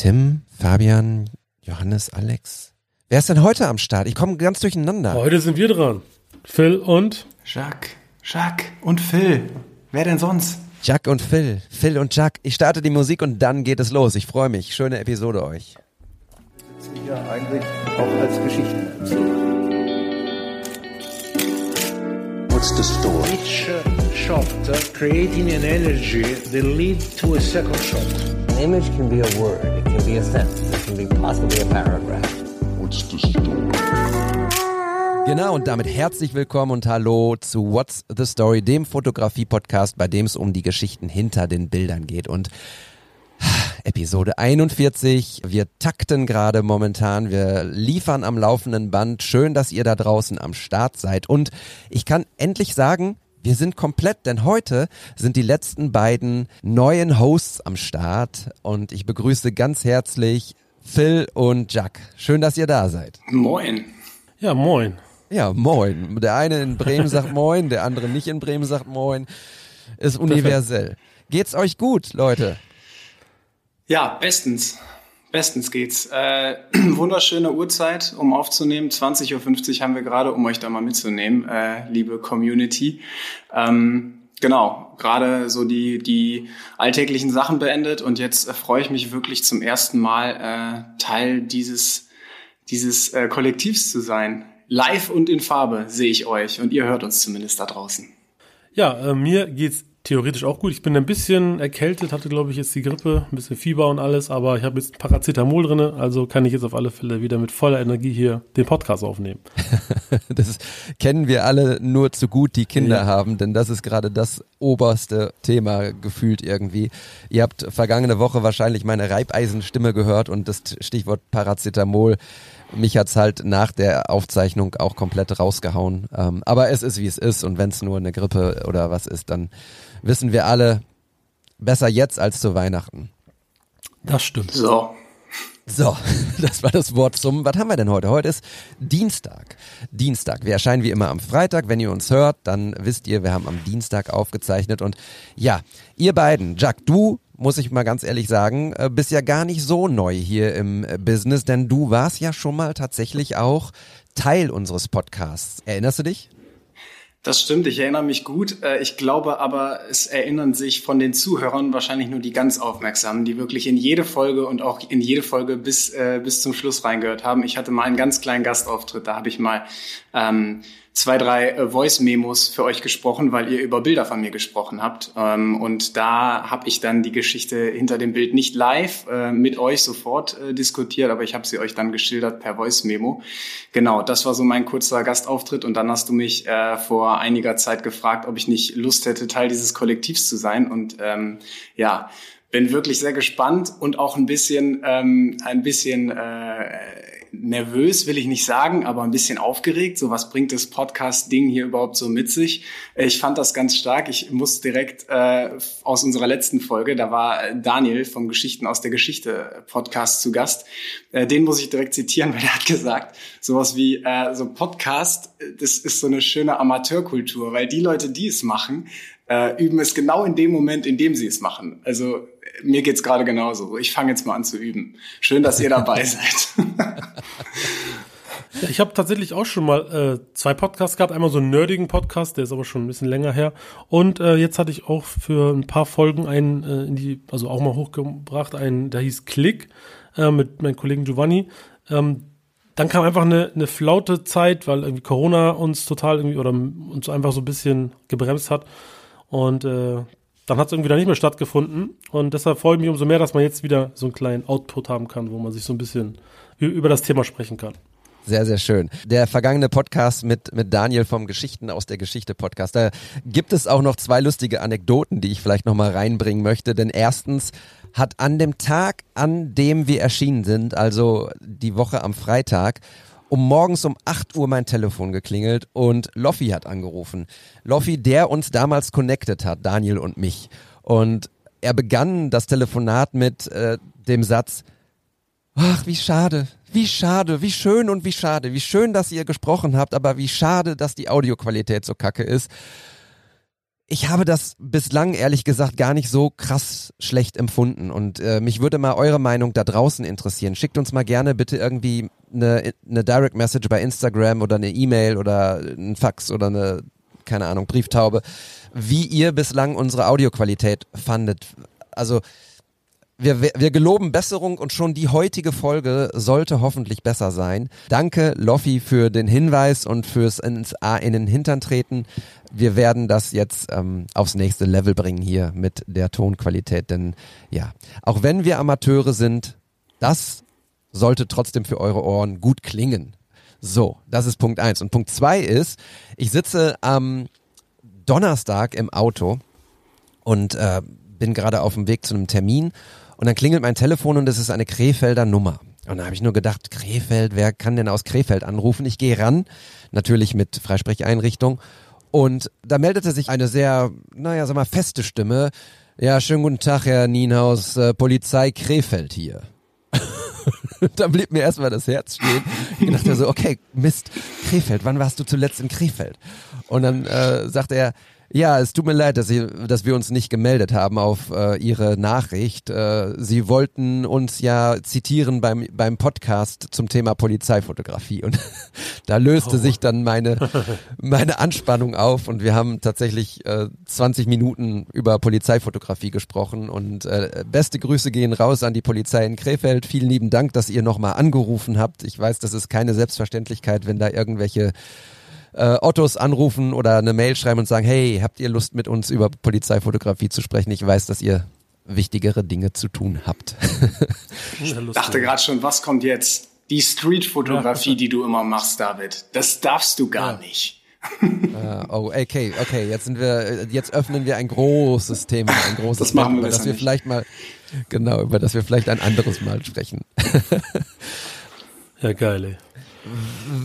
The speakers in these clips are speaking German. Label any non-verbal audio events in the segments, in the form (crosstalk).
Tim, Fabian, Johannes, Alex. Wer ist denn heute am Start? Ich komme ganz durcheinander. Heute sind wir dran. Phil und Jacques. Jacques und Phil. Wer denn sonst? Jack und Phil. Phil und Jack. Ich starte die Musik und dann geht es los. Ich freue mich. Schöne Episode euch. Ja, eigentlich auch als Geschichten erzählen. What's the story? Each uh, shot uh, creating an energy that lead to a second shot. An image can be a word, it can be a sentence, it can be possibly a paragraph. What's the story? Genau, und damit herzlich willkommen und hallo zu What's the Story, dem Fotografie-Podcast, bei dem es um die Geschichten hinter den Bildern geht. Und Episode 41. Wir takten gerade momentan. Wir liefern am laufenden Band. Schön, dass ihr da draußen am Start seid. Und ich kann endlich sagen, wir sind komplett, denn heute sind die letzten beiden neuen Hosts am Start. Und ich begrüße ganz herzlich Phil und Jack. Schön, dass ihr da seid. Moin. ja, moin. Ja, moin. Der eine in Bremen sagt moin, der andere nicht in Bremen sagt moin. Ist universell. Geht's euch gut, Leute? Ja, bestens. Bestens geht's. Äh, (clears throat) wunderschöne Uhrzeit, um aufzunehmen. 20.50 Uhr haben wir gerade, um euch da mal mitzunehmen, äh, liebe Community. Ähm, genau, gerade so die, die alltäglichen Sachen beendet und jetzt äh, freue ich mich wirklich zum ersten Mal äh, Teil dieses, dieses äh, Kollektivs zu sein. Live und in Farbe sehe ich euch und ihr hört uns zumindest da draußen. Ja, äh, mir geht's theoretisch auch gut. Ich bin ein bisschen erkältet, hatte glaube ich jetzt die Grippe, ein bisschen Fieber und alles, aber ich habe jetzt Paracetamol drinne, also kann ich jetzt auf alle Fälle wieder mit voller Energie hier den Podcast aufnehmen. (laughs) Das kennen wir alle nur zu gut, die Kinder Ja. haben, denn das ist gerade das oberste Thema gefühlt irgendwie. Ihr habt vergangene Woche wahrscheinlich meine Reibeisenstimme gehört und das Stichwort Paracetamol. Mich hat's halt nach der Aufzeichnung auch komplett rausgehauen. Ähm, aber es ist wie es ist und wenn es nur eine Grippe oder was ist, dann wissen wir alle besser jetzt als zu Weihnachten. Das stimmt. So. So, (laughs) das war das Wort zum. Was haben wir denn heute? Heute ist Dienstag. Dienstag. Wir erscheinen wie immer am Freitag. Wenn ihr uns hört, dann wisst ihr, wir haben am Dienstag aufgezeichnet. Und ja, ihr beiden, Jack, du, muss ich mal ganz ehrlich sagen, äh, bist ja gar nicht so neu hier im äh, Business, denn du warst ja schon mal tatsächlich auch Teil unseres Podcasts. Erinnerst du dich? Das stimmt, ich erinnere mich gut. Äh, Ich glaube aber, es erinnern sich von den Zuhörern wahrscheinlich nur die ganz Aufmerksamen, die wirklich in jede Folge und auch in jede Folge bis, äh, bis zum Schluss reingehört haben. Ich hatte mal einen ganz kleinen Gastauftritt, da habe ich mal ähm, zwei, drei äh, Voice-Memos für euch gesprochen, weil ihr über Bilder von mir gesprochen habt. Ähm, und da habe ich dann die Geschichte hinter dem Bild nicht live äh, mit euch sofort äh, diskutiert, aber ich habe sie euch dann geschildert per Voice-Memo. Genau, das war so mein kurzer Gastauftritt und dann hast du mich äh, vor einiger Zeit gefragt, ob ich nicht Lust hätte, Teil dieses Kollektivs zu sein. Und ähm, ja, bin wirklich sehr gespannt und auch ein bisschen, ähm, ein bisschen äh, nervös, will ich nicht sagen, aber ein bisschen aufgeregt. So was bringt das Podcast-Ding hier überhaupt so mit sich? Ich fand das ganz stark. Ich muss direkt äh, aus unserer letzten Folge, da war Daniel vom Geschichten aus der Geschichte Podcast zu Gast. Äh, den muss ich direkt zitieren, (laughs) weil er hat gesagt, sowas wie äh, so Podcast, äh, das ist so eine schöne Amateurkultur, weil die Leute, die es machen, äh, üben es genau in dem Moment, in dem sie es machen. Also äh, mir geht's gerade genauso. Ich fange jetzt mal an zu üben. Schön, dass ihr dabei (laughs) seid. Ich habe tatsächlich auch schon mal äh, zwei Podcasts gehabt. Einmal so einen nerdigen Podcast, der ist aber schon ein bisschen länger her. Und äh, jetzt hatte ich auch für ein paar Folgen einen äh, in die, also auch mal hochgebracht, einen, der hieß Klick äh, mit meinem Kollegen Giovanni. Ähm, dann kam einfach eine, eine flaute Zeit, weil irgendwie Corona uns total irgendwie oder uns einfach so ein bisschen gebremst hat. Und äh, dann hat es irgendwie dann nicht mehr stattgefunden. Und deshalb freue ich mich umso mehr, dass man jetzt wieder so einen kleinen Output haben kann, wo man sich so ein bisschen über das Thema sprechen kann. Sehr, sehr schön. Der vergangene Podcast mit, mit Daniel vom Geschichten aus der Geschichte Podcast. Da gibt es auch noch zwei lustige Anekdoten, die ich vielleicht nochmal reinbringen möchte. Denn erstens hat an dem Tag, an dem wir erschienen sind, also die Woche am Freitag, um morgens um 8 Uhr mein Telefon geklingelt und Loffi hat angerufen. Loffi, der uns damals connected hat, Daniel und mich. Und er begann das Telefonat mit äh, dem Satz, Ach, wie schade, wie schade, wie schön und wie schade, wie schön, dass ihr gesprochen habt, aber wie schade, dass die Audioqualität so kacke ist. Ich habe das bislang ehrlich gesagt gar nicht so krass schlecht empfunden und äh, mich würde mal eure Meinung da draußen interessieren. Schickt uns mal gerne bitte irgendwie eine, eine Direct Message bei Instagram oder eine E-Mail oder ein Fax oder eine, keine Ahnung, Brieftaube, wie ihr bislang unsere Audioqualität fandet. Also wir, wir, geloben Besserung und schon die heutige Folge sollte hoffentlich besser sein. Danke, Loffi, für den Hinweis und fürs ins A in den Hintern treten. Wir werden das jetzt ähm, aufs nächste Level bringen hier mit der Tonqualität, denn ja, auch wenn wir Amateure sind, das sollte trotzdem für eure Ohren gut klingen. So, das ist Punkt eins. Und Punkt zwei ist, ich sitze am Donnerstag im Auto und äh, bin gerade auf dem Weg zu einem Termin und dann klingelt mein Telefon und es ist eine Krefelder Nummer. Und da habe ich nur gedacht, Krefeld, wer kann denn aus Krefeld anrufen? Ich gehe ran, natürlich mit Freisprecheinrichtung. Und da meldete sich eine sehr, naja, sag mal, feste Stimme. Ja, schönen guten Tag, Herr Nienhaus, äh, Polizei Krefeld hier. (laughs) da blieb mir erstmal das Herz stehen. Ich dachte so, okay, Mist, Krefeld, wann warst du zuletzt in Krefeld? Und dann äh, sagte er, ja, es tut mir leid, dass, Sie, dass wir uns nicht gemeldet haben auf äh, Ihre Nachricht. Äh, Sie wollten uns ja zitieren beim, beim Podcast zum Thema Polizeifotografie und (laughs) da löste oh. sich dann meine, meine Anspannung auf und wir haben tatsächlich äh, 20 Minuten über Polizeifotografie gesprochen und äh, beste Grüße gehen raus an die Polizei in Krefeld. Vielen lieben Dank, dass ihr nochmal angerufen habt. Ich weiß, das ist keine Selbstverständlichkeit, wenn da irgendwelche äh, Ottos anrufen oder eine Mail schreiben und sagen, hey, habt ihr Lust mit uns über Polizeifotografie zu sprechen? Ich weiß, dass ihr wichtigere Dinge zu tun habt. (laughs) ich dachte gerade schon, was kommt jetzt? Die Streetfotografie, die du immer machst, David. Das darfst du gar ja. nicht. uh, (laughs) oh, okay, okay, jetzt sind wir, jetzt öffnen wir ein großes Thema, ein großes das machen wir über das wir nicht. vielleicht mal, genau, über das wir vielleicht ein anderes Mal sprechen. (laughs) ja, geil, ey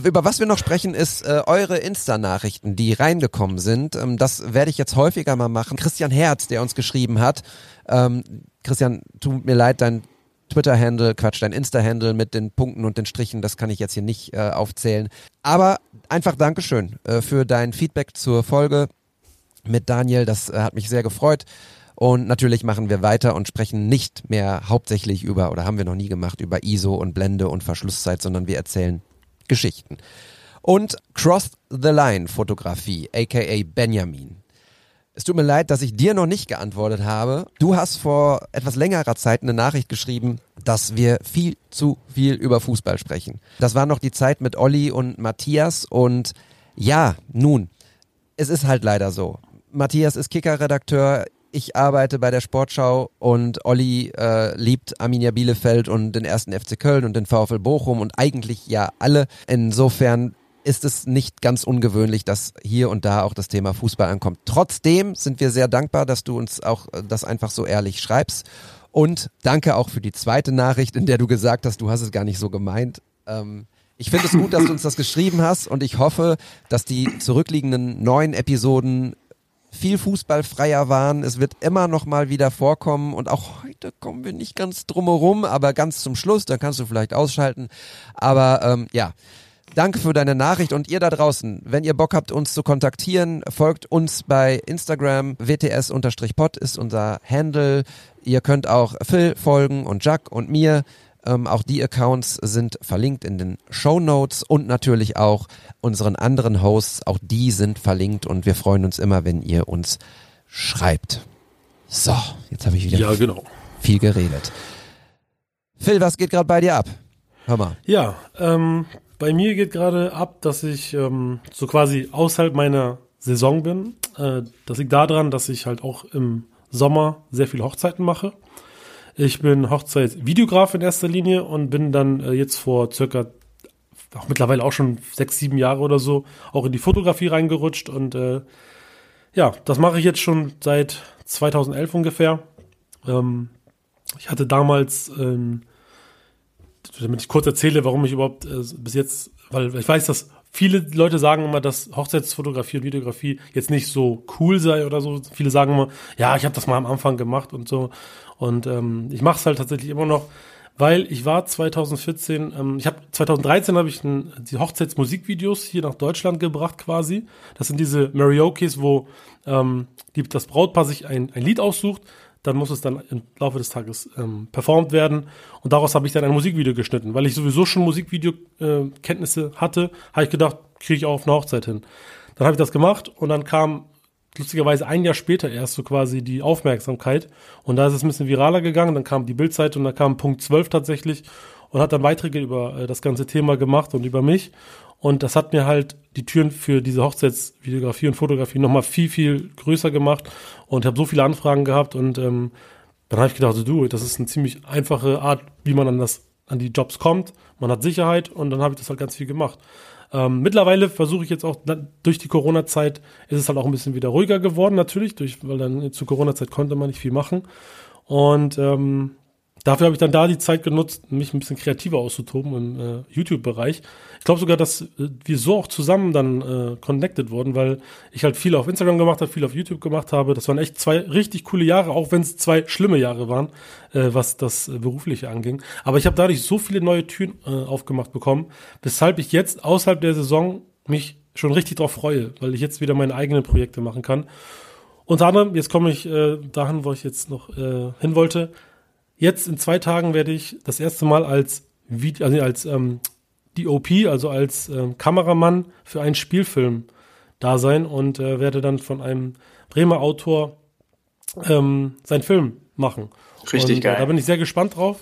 über was wir noch sprechen, ist äh, eure Insta-Nachrichten, die reingekommen sind. Ähm, das werde ich jetzt häufiger mal machen. Christian Herz, der uns geschrieben hat. Ähm, Christian, tut mir leid, dein Twitter-Handle, Quatsch, dein Insta-Handle mit den Punkten und den Strichen, das kann ich jetzt hier nicht äh, aufzählen. Aber einfach Dankeschön äh, für dein Feedback zur Folge mit Daniel. Das äh, hat mich sehr gefreut. Und natürlich machen wir weiter und sprechen nicht mehr hauptsächlich über, oder haben wir noch nie gemacht, über ISO und Blende und Verschlusszeit, sondern wir erzählen Geschichten. Und Cross the Line Fotografie, aka Benjamin. Es tut mir leid, dass ich dir noch nicht geantwortet habe. Du hast vor etwas längerer Zeit eine Nachricht geschrieben, dass wir viel zu viel über Fußball sprechen. Das war noch die Zeit mit Olli und Matthias und ja, nun, es ist halt leider so. Matthias ist Kicker-Redakteur, ich arbeite bei der Sportschau und Olli äh, liebt Arminia Bielefeld und den ersten FC Köln und den VfL Bochum und eigentlich ja alle. Insofern ist es nicht ganz ungewöhnlich, dass hier und da auch das Thema Fußball ankommt. Trotzdem sind wir sehr dankbar, dass du uns auch äh, das einfach so ehrlich schreibst. Und danke auch für die zweite Nachricht, in der du gesagt hast, du hast es gar nicht so gemeint. Ähm, ich finde es gut, dass du uns das geschrieben hast und ich hoffe, dass die zurückliegenden neun Episoden viel fußballfreier waren. Es wird immer noch mal wieder vorkommen und auch heute kommen wir nicht ganz drumherum, aber ganz zum Schluss, dann kannst du vielleicht ausschalten. Aber ähm, ja, danke für deine Nachricht und ihr da draußen, wenn ihr Bock habt, uns zu kontaktieren, folgt uns bei Instagram, wts-pod ist unser Handle. Ihr könnt auch Phil folgen und Jack und mir. Ähm, auch die Accounts sind verlinkt in den Show Notes und natürlich auch unseren anderen Hosts. Auch die sind verlinkt und wir freuen uns immer, wenn ihr uns schreibt. So, jetzt habe ich wieder ja, genau. viel geredet. Phil, was geht gerade bei dir ab? Hör mal. Ja, ähm, bei mir geht gerade ab, dass ich ähm, so quasi außerhalb meiner Saison bin. Äh, das liegt daran, dass ich halt auch im Sommer sehr viele Hochzeiten mache. Ich bin Hochzeitsvideograf in erster Linie und bin dann äh, jetzt vor circa auch mittlerweile auch schon sechs, sieben Jahre oder so auch in die Fotografie reingerutscht und äh, ja, das mache ich jetzt schon seit 2011 ungefähr. Ähm, ich hatte damals, ähm, damit ich kurz erzähle, warum ich überhaupt äh, bis jetzt, weil ich weiß, dass viele Leute sagen immer, dass Hochzeitsfotografie und Videografie jetzt nicht so cool sei oder so. Viele sagen immer, ja, ich habe das mal am Anfang gemacht und so. Und ähm, ich mache es halt tatsächlich immer noch, weil ich war 2014, ähm, ich habe 2013 habe ich ein, die Hochzeitsmusikvideos hier nach Deutschland gebracht quasi. Das sind diese Mariokes, wo ähm, die, das Brautpaar sich ein, ein Lied aussucht, dann muss es dann im Laufe des Tages ähm, performt werden und daraus habe ich dann ein Musikvideo geschnitten, weil ich sowieso schon Musikvideo-Kenntnisse äh, hatte, habe ich gedacht, kriege ich auch auf eine Hochzeit hin. Dann habe ich das gemacht und dann kam lustigerweise ein Jahr später erst so quasi die Aufmerksamkeit. Und da ist es ein bisschen viraler gegangen. Dann kam die Bildzeit und da kam Punkt 12 tatsächlich und hat dann Beiträge über äh, das ganze Thema gemacht und über mich. Und das hat mir halt die Türen für diese Hochzeitsvideografie und Fotografie nochmal viel, viel größer gemacht. Und habe so viele Anfragen gehabt. Und ähm, dann habe ich gedacht, so, du, das ist eine ziemlich einfache Art, wie man an das an die Jobs kommt. Man hat Sicherheit und dann habe ich das halt ganz viel gemacht. Ähm, mittlerweile versuche ich jetzt auch, durch die Corona-Zeit ist es halt auch ein bisschen wieder ruhiger geworden, natürlich, durch, weil dann zu Corona-Zeit konnte man nicht viel machen. Und ähm, dafür habe ich dann da die Zeit genutzt, mich ein bisschen kreativer auszutoben im äh, YouTube-Bereich. Ich glaube sogar, dass äh, wir so auch zusammen dann äh, connected wurden, weil ich halt viel auf Instagram gemacht habe, viel auf YouTube gemacht habe. Das waren echt zwei richtig coole Jahre, auch wenn es zwei schlimme Jahre waren, äh, was das äh, Berufliche anging. Aber ich habe dadurch so viele neue Türen äh, aufgemacht bekommen, weshalb ich jetzt außerhalb der Saison mich schon richtig drauf freue, weil ich jetzt wieder meine eigenen Projekte machen kann. Unter anderem, jetzt komme ich äh, dahin, wo ich jetzt noch äh, hin wollte, Jetzt in zwei Tagen werde ich das erste Mal als Video, also als ähm, DOP, also als ähm, Kameramann für einen Spielfilm da sein und äh, werde dann von einem Bremer Autor ähm, seinen Film machen. Richtig und, geil. Äh, da bin ich sehr gespannt drauf.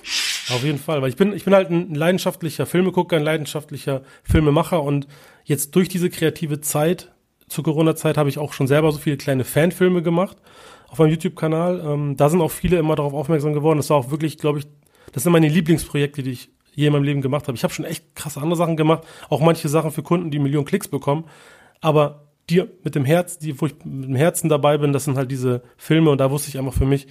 Auf jeden Fall, weil ich bin, ich bin halt ein leidenschaftlicher Filmegucker, ein leidenschaftlicher Filmemacher und jetzt durch diese kreative Zeit, zur Corona-Zeit, habe ich auch schon selber so viele kleine Fanfilme gemacht auf meinem YouTube-Kanal. Ähm, da sind auch viele immer darauf aufmerksam geworden. Das war auch wirklich, glaube ich, das sind meine Lieblingsprojekte, die ich je in meinem Leben gemacht habe. Ich habe schon echt krasse andere Sachen gemacht, auch manche Sachen für Kunden, die Millionen Klicks bekommen. Aber die mit dem Herz, die, wo ich mit dem Herzen dabei bin, das sind halt diese Filme und da wusste ich einfach für mich,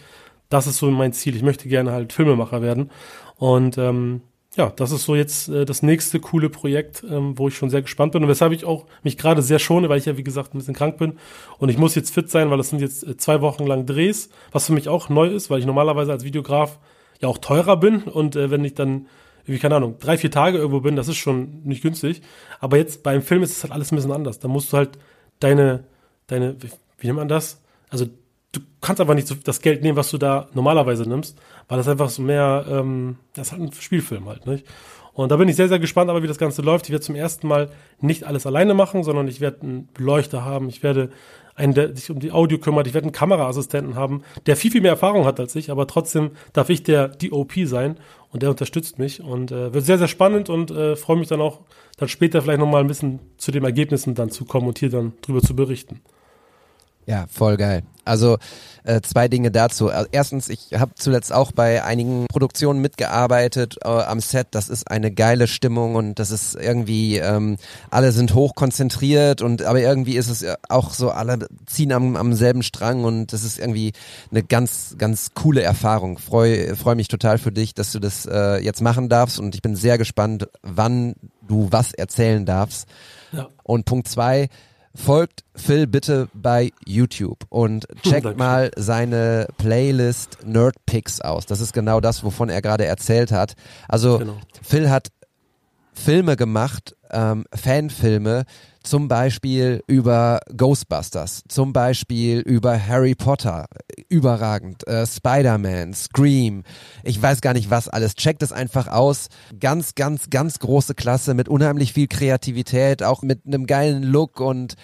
das ist so mein Ziel. Ich möchte gerne halt Filmemacher werden. Und ähm, ja, das ist so jetzt äh, das nächste coole Projekt, ähm, wo ich schon sehr gespannt bin und weshalb ich auch mich gerade sehr schone, weil ich ja wie gesagt ein bisschen krank bin und ich muss jetzt fit sein, weil das sind jetzt äh, zwei Wochen lang Drehs, was für mich auch neu ist, weil ich normalerweise als Videograf ja auch teurer bin und äh, wenn ich dann wie keine Ahnung drei vier Tage irgendwo bin, das ist schon nicht günstig. Aber jetzt beim Film ist es halt alles ein bisschen anders. Da musst du halt deine deine wie, wie nennt man das? Also du kannst aber nicht so das Geld nehmen, was du da normalerweise nimmst, weil das einfach so mehr, ähm, das ist halt ein Spielfilm halt, nicht? Und da bin ich sehr, sehr gespannt, aber wie das Ganze läuft. Ich werde zum ersten Mal nicht alles alleine machen, sondern ich werde einen Beleuchter haben. Ich werde einen, der sich um die Audio kümmert. Ich werde einen Kameraassistenten haben, der viel, viel mehr Erfahrung hat als ich, aber trotzdem darf ich der DOP sein und der unterstützt mich und äh, wird sehr, sehr spannend und äh, freue mich dann auch, dann später vielleicht nochmal ein bisschen zu den Ergebnissen dann zu kommen und hier dann drüber zu berichten. Ja, voll geil. Also äh, zwei Dinge dazu. Also, erstens, ich habe zuletzt auch bei einigen Produktionen mitgearbeitet äh, am Set. Das ist eine geile Stimmung und das ist irgendwie, ähm, alle sind hoch konzentriert und aber irgendwie ist es auch so, alle ziehen am, am selben Strang und das ist irgendwie eine ganz, ganz coole Erfahrung. Freue freu mich total für dich, dass du das äh, jetzt machen darfst und ich bin sehr gespannt, wann du was erzählen darfst. Ja. Und Punkt zwei, folgt Phil bitte bei YouTube und checkt mal seine Playlist Nerd Picks aus. Das ist genau das, wovon er gerade erzählt hat. Also genau. Phil hat Filme gemacht, ähm, Fanfilme, zum Beispiel über Ghostbusters, zum Beispiel über Harry Potter, überragend, äh, Spider-Man, Scream, ich weiß gar nicht was alles. Checkt es einfach aus. Ganz, ganz, ganz große Klasse mit unheimlich viel Kreativität, auch mit einem geilen Look und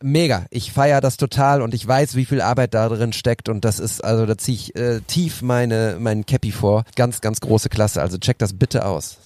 mega. Ich feiere das total und ich weiß, wie viel Arbeit da drin steckt und das ist, also da ziehe ich äh, tief meine, meinen Cappy vor. Ganz, ganz große Klasse. Also checkt das bitte aus.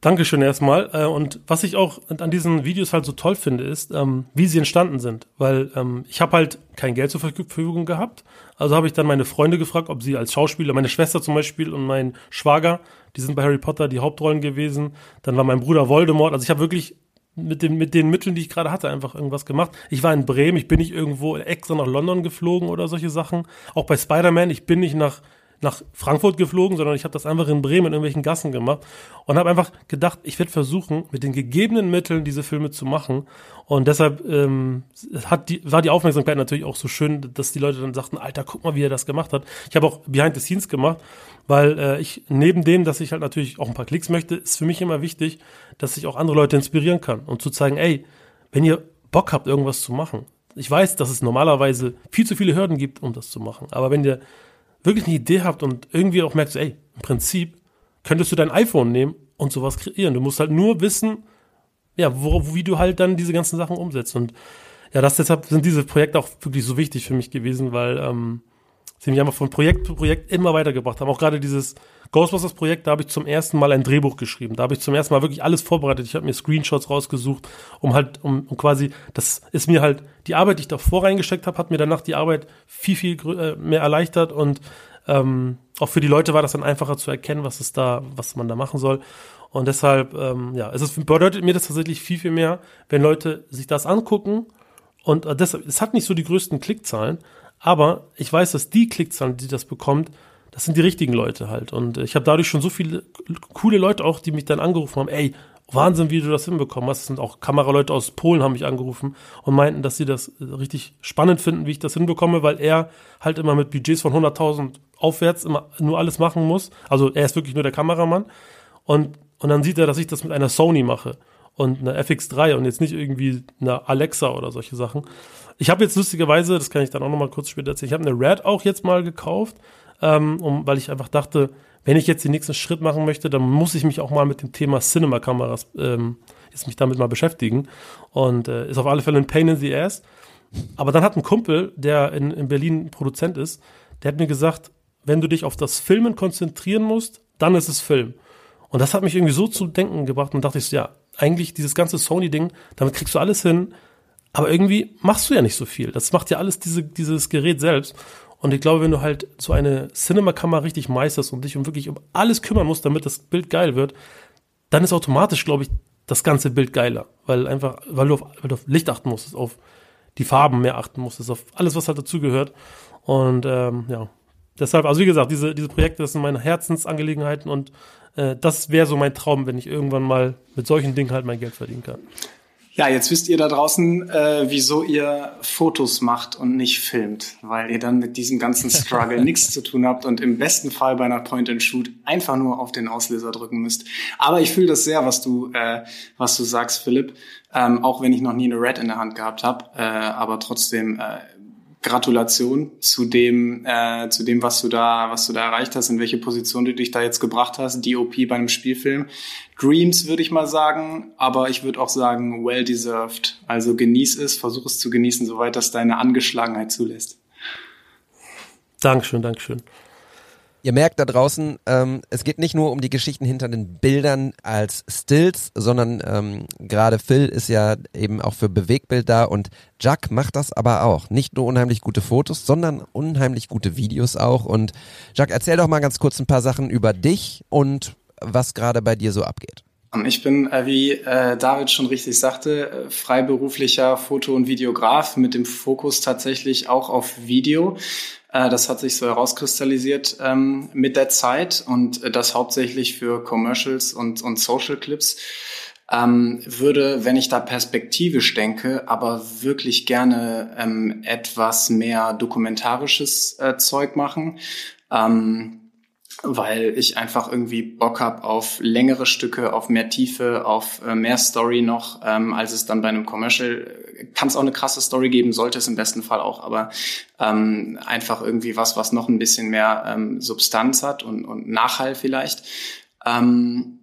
Dankeschön erstmal. Äh, und was ich auch an diesen Videos halt so toll finde, ist, ähm, wie sie entstanden sind. Weil ähm, ich habe halt kein Geld zur Verfügung gehabt. Also habe ich dann meine Freunde gefragt, ob sie als Schauspieler, meine Schwester zum Beispiel und mein Schwager, die sind bei Harry Potter die Hauptrollen gewesen. Dann war mein Bruder Voldemort. Also ich habe wirklich mit, den, mit den Mitteln, die ich gerade hatte, einfach irgendwas gemacht. Ich war in Bremen, ich bin nicht irgendwo extra nach London geflogen oder solche Sachen. Auch bei Spider-Man, ich bin nicht nach nach Frankfurt geflogen, sondern ich habe das einfach in Bremen in irgendwelchen Gassen gemacht und habe einfach gedacht, ich werde versuchen, mit den gegebenen Mitteln diese Filme zu machen. Und deshalb ähm, hat die, war die Aufmerksamkeit natürlich auch so schön, dass die Leute dann sagten, Alter, guck mal, wie er das gemacht hat. Ich habe auch Behind the Scenes gemacht, weil äh, ich neben dem, dass ich halt natürlich auch ein paar Klicks möchte, ist für mich immer wichtig, dass ich auch andere Leute inspirieren kann und zu zeigen, ey, wenn ihr Bock habt, irgendwas zu machen. Ich weiß, dass es normalerweise viel zu viele Hürden gibt, um das zu machen. Aber wenn ihr wirklich eine Idee habt und irgendwie auch merkst, ey, im Prinzip könntest du dein iPhone nehmen und sowas kreieren. Du musst halt nur wissen, ja, wo, wie du halt dann diese ganzen Sachen umsetzt. Und ja, das deshalb sind diese Projekte auch wirklich so wichtig für mich gewesen, weil ähm, sie mich einfach von Projekt zu Projekt immer weitergebracht haben. Auch gerade dieses Ghostbusters-Projekt, da habe ich zum ersten Mal ein Drehbuch geschrieben. Da habe ich zum ersten Mal wirklich alles vorbereitet. Ich habe mir Screenshots rausgesucht, um halt, um, um quasi, das ist mir halt, die Arbeit, die ich davor reingesteckt habe, hat mir danach die Arbeit viel, viel äh, mehr erleichtert und ähm, auch für die Leute war das dann einfacher zu erkennen, was es da, was man da machen soll. Und deshalb, ähm, ja, es ist, bedeutet mir das tatsächlich viel, viel mehr, wenn Leute sich das angucken und äh, deshalb, es hat nicht so die größten Klickzahlen, aber ich weiß, dass die Klickzahlen, die das bekommt, das sind die richtigen Leute halt. Und ich habe dadurch schon so viele coole Leute auch, die mich dann angerufen haben, ey, Wahnsinn, wie du das hinbekommen hast. Es sind auch Kameraleute aus Polen haben mich angerufen und meinten, dass sie das richtig spannend finden, wie ich das hinbekomme, weil er halt immer mit Budgets von 100.000 aufwärts immer nur alles machen muss. Also er ist wirklich nur der Kameramann. Und, und dann sieht er, dass ich das mit einer Sony mache und einer FX3 und jetzt nicht irgendwie einer Alexa oder solche Sachen. Ich habe jetzt lustigerweise, das kann ich dann auch noch mal kurz später erzählen, ich habe eine Red auch jetzt mal gekauft, ähm, um, weil ich einfach dachte, wenn ich jetzt den nächsten Schritt machen möchte, dann muss ich mich auch mal mit dem Thema Cinema-Kameras ähm, jetzt mich damit mal beschäftigen. Und äh, ist auf alle Fälle ein Pain in the Ass. Aber dann hat ein Kumpel, der in, in Berlin Produzent ist, der hat mir gesagt, wenn du dich auf das Filmen konzentrieren musst, dann ist es Film. Und das hat mich irgendwie so zu denken gebracht und dachte ich so, ja, eigentlich dieses ganze Sony-Ding, damit kriegst du alles hin, aber irgendwie machst du ja nicht so viel. Das macht ja alles diese, dieses Gerät selbst. Und ich glaube, wenn du halt so eine Cinema-Kamera richtig meisterst und dich um wirklich um alles kümmern musst, damit das Bild geil wird, dann ist automatisch, glaube ich, das ganze Bild geiler. Weil einfach, weil du auf, weil du auf Licht achten musst, auf die Farben mehr achten musst, auf alles, was halt dazugehört. Und ähm, ja, deshalb, also wie gesagt, diese, diese Projekte, das sind meine Herzensangelegenheiten und äh, das wäre so mein Traum, wenn ich irgendwann mal mit solchen Dingen halt mein Geld verdienen kann. Ja, jetzt wisst ihr da draußen, äh, wieso ihr Fotos macht und nicht filmt, weil ihr dann mit diesem ganzen Struggle (laughs) nichts zu tun habt und im besten Fall bei einer Point-and-Shoot einfach nur auf den Auslöser drücken müsst. Aber ich fühle das sehr, was du, äh, was du sagst, Philipp, ähm, auch wenn ich noch nie eine Red in der Hand gehabt habe, äh, aber trotzdem äh, Gratulation zu dem, äh, zu dem, was du da, was du da erreicht hast, in welche Position du dich da jetzt gebracht hast. DOP bei einem Spielfilm. Dreams würde ich mal sagen, aber ich würde auch sagen, well deserved. Also genieß es, versuch es zu genießen, soweit das deine Angeschlagenheit zulässt. Dankeschön, Dankeschön. Ihr merkt da draußen, ähm, es geht nicht nur um die Geschichten hinter den Bildern als Stills, sondern ähm, gerade Phil ist ja eben auch für Bewegbild da und Jack macht das aber auch. Nicht nur unheimlich gute Fotos, sondern unheimlich gute Videos auch. Und Jack, erzähl doch mal ganz kurz ein paar Sachen über dich und was gerade bei dir so abgeht. Ich bin, äh, wie äh, David schon richtig sagte, freiberuflicher Foto- und Videograf mit dem Fokus tatsächlich auch auf Video. Äh, das hat sich so herauskristallisiert ähm, mit der Zeit und äh, das hauptsächlich für Commercials und, und Social Clips. Ähm, würde, wenn ich da perspektivisch denke, aber wirklich gerne ähm, etwas mehr dokumentarisches äh, Zeug machen. Ähm, weil ich einfach irgendwie Bock habe auf längere Stücke, auf mehr Tiefe, auf äh, mehr Story noch, ähm, als es dann bei einem Commercial kann es auch eine krasse Story geben, sollte es im besten Fall auch, aber ähm, einfach irgendwie was, was noch ein bisschen mehr ähm, Substanz hat und, und Nachhall vielleicht. Ähm,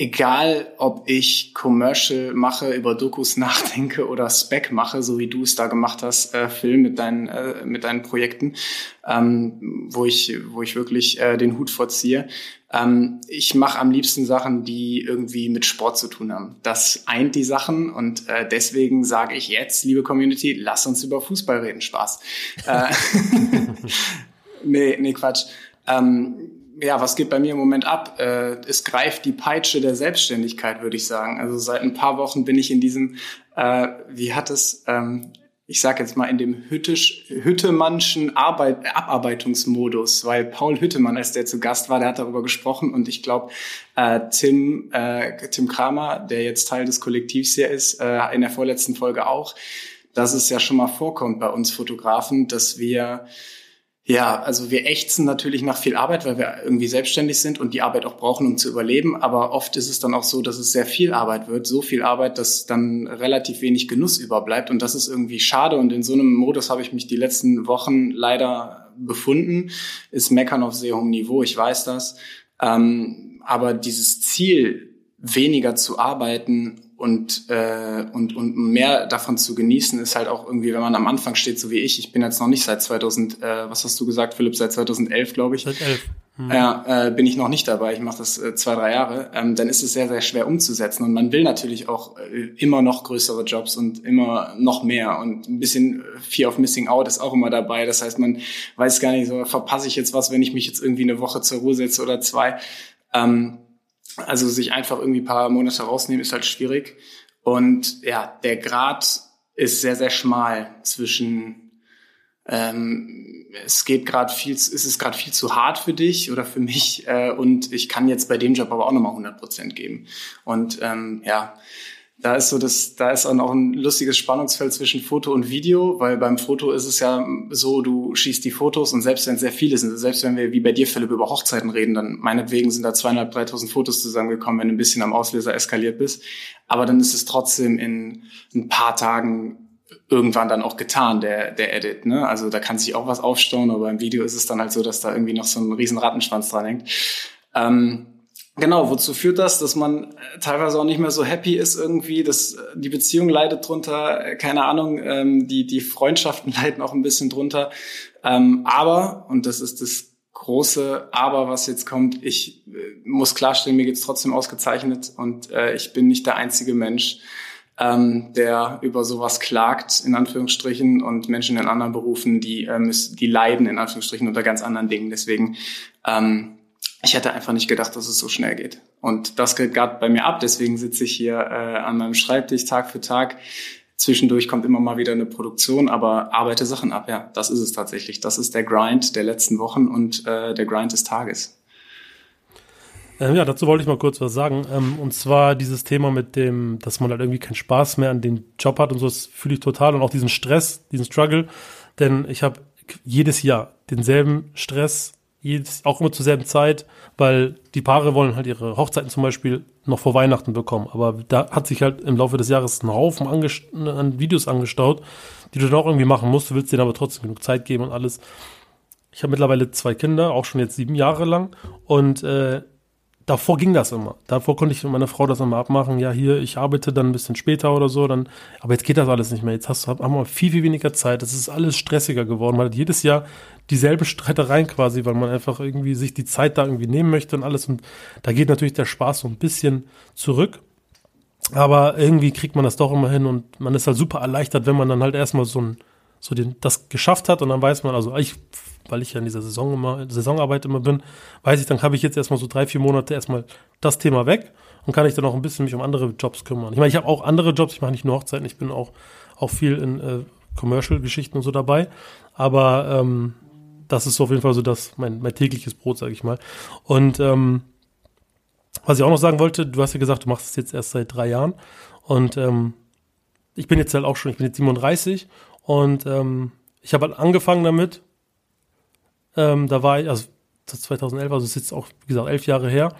egal ob ich Commercial mache, über Dokus (laughs) nachdenke oder Spec mache, so wie du es da gemacht hast, äh, Film mit deinen äh, mit deinen Projekten, ähm, wo ich wo ich wirklich äh, den Hut vorziehe. Ähm, ich mache am liebsten Sachen, die irgendwie mit Sport zu tun haben. Das eint die Sachen und äh, deswegen sage ich jetzt, liebe Community, lass uns über Fußball reden, Spaß. äh, (laughs) (laughs) nee, nee, Quatsch. Ähm, ja, was geht bei mir im Moment ab? Äh, es greift die Peitsche der Selbstständigkeit, würde ich sagen. Also seit ein paar Wochen bin ich in diesem, äh, wie hat es, ähm, ich sage jetzt mal, in dem Hüttisch, Hüttemannschen Arbeit, Abarbeitungsmodus, weil Paul Hüttemann, als der zu Gast war, der hat darüber gesprochen und ich glaube, äh, Tim, äh, Tim Kramer, der jetzt Teil des Kollektivs hier ist, äh, in der vorletzten Folge auch, dass es ja schon mal vorkommt bei uns Fotografen, dass wir ja, also wir ächzen natürlich nach viel Arbeit, weil wir irgendwie selbstständig sind und die Arbeit auch brauchen, um zu überleben. Aber oft ist es dann auch so, dass es sehr viel Arbeit wird, so viel Arbeit, dass dann relativ wenig Genuss überbleibt. Und das ist irgendwie schade. Und in so einem Modus habe ich mich die letzten Wochen leider befunden. Ist Meckern auf sehr hohem Niveau, ich weiß das. Ähm, aber dieses Ziel, weniger zu arbeiten und, äh, und, und mehr davon zu genießen, ist halt auch irgendwie, wenn man am Anfang steht, so wie ich. Ich bin jetzt noch nicht seit 2000, äh, was hast du gesagt, Philipp, seit 2011, glaube ich. Seit elf. Mhm. Ja, äh, bin ich noch nicht dabei. Ich mache das äh, zwei, drei Jahre. Ähm, dann ist es sehr, sehr schwer umzusetzen. Und man will natürlich auch äh, immer noch größere Jobs und immer noch mehr. Und ein bisschen Fear of Missing Out ist auch immer dabei. Das heißt, man weiß gar nicht so, verpasse ich jetzt was, wenn ich mich jetzt irgendwie eine Woche zur Ruhe setze oder zwei. Ähm, also sich einfach irgendwie paar Monate rausnehmen ist halt schwierig. Und ja, der Grad ist sehr, sehr schmal zwischen ähm, es geht gerade viel, es ist gerade viel zu hart für dich oder für mich äh, und ich kann jetzt bei dem Job aber auch nochmal 100 Prozent geben. Und ähm, ja, da ist so das, da ist auch noch ein lustiges Spannungsfeld zwischen Foto und Video, weil beim Foto ist es ja so, du schießt die Fotos und selbst wenn es sehr viele sind, selbst wenn wir wie bei dir, Philipp, über Hochzeiten reden, dann meinetwegen sind da zweieinhalb, dreitausend Fotos zusammengekommen, wenn du ein bisschen am Auslöser eskaliert bist. Aber dann ist es trotzdem in ein paar Tagen irgendwann dann auch getan, der, der Edit. Ne? Also da kann sich auch was aufstauen, aber beim Video ist es dann halt so, dass da irgendwie noch so ein riesen Rattenschwanz dran hängt. Ähm, Genau, wozu führt das, dass man äh, teilweise auch nicht mehr so happy ist irgendwie, dass äh, die Beziehung leidet drunter, äh, keine Ahnung, ähm, die, die Freundschaften (laughs) leiden auch ein bisschen drunter. Ähm, aber, und das ist das große Aber, was jetzt kommt, ich muss klarstellen, mir geht's trotzdem ausgezeichnet und äh, ich bin nicht der einzige Mensch, ähm, der über sowas klagt, in Anführungsstrichen, und Menschen in anderen Berufen, die, ähm, die leiden, in Anführungsstrichen, unter ganz anderen Dingen. Deswegen ähm, ich hätte einfach nicht gedacht, dass es so schnell geht. Und das geht gerade bei mir ab. Deswegen sitze ich hier äh, an meinem Schreibtisch Tag für Tag. Zwischendurch kommt immer mal wieder eine Produktion, aber arbeite Sachen ab. Ja, das ist es tatsächlich. Das ist der Grind der letzten Wochen und äh, der Grind des Tages. Ähm, ja, dazu wollte ich mal kurz was sagen. Ähm, und zwar dieses Thema mit dem, dass man halt irgendwie keinen Spaß mehr an dem Job hat und so, das fühle ich total. Und auch diesen Stress, diesen Struggle. Denn ich habe jedes Jahr denselben Stress, jedes, auch immer zur selben Zeit, weil die Paare wollen halt ihre Hochzeiten zum Beispiel noch vor Weihnachten bekommen. Aber da hat sich halt im Laufe des Jahres ein Haufen an Videos angestaut, die du dann auch irgendwie machen musst. Du willst denen aber trotzdem genug Zeit geben und alles. Ich habe mittlerweile zwei Kinder, auch schon jetzt sieben Jahre lang. Und äh, davor ging das immer. Davor konnte ich mit meiner Frau das immer abmachen. Ja, hier, ich arbeite dann ein bisschen später oder so. Dann, aber jetzt geht das alles nicht mehr. Jetzt hast du, haben wir viel, viel weniger Zeit. Es ist alles stressiger geworden. Man hat jedes Jahr dieselbe Streitereien quasi, weil man einfach irgendwie sich die Zeit da irgendwie nehmen möchte und alles. Und da geht natürlich der Spaß so ein bisschen zurück. Aber irgendwie kriegt man das doch immer hin und man ist halt super erleichtert, wenn man dann halt erstmal so ein, so den, das geschafft hat und dann weiß man, also ich weil ich ja in dieser Saison immer, Saisonarbeit immer bin, weiß ich, dann habe ich jetzt erstmal so drei, vier Monate erstmal das Thema weg und kann ich dann auch ein bisschen mich um andere Jobs kümmern. Ich meine, ich habe auch andere Jobs, ich mache nicht nur Hochzeiten, ich bin auch, auch viel in äh, Commercial-Geschichten und so dabei. Aber ähm, das ist auf jeden Fall so das, mein, mein tägliches Brot, sage ich mal. Und ähm, was ich auch noch sagen wollte, du hast ja gesagt, du machst es jetzt erst seit drei Jahren. Und ähm, ich bin jetzt halt auch schon, ich bin jetzt 37 und ähm, ich habe halt angefangen damit, ähm, da war ich, also 2011, also es ist jetzt auch, wie gesagt, elf Jahre her.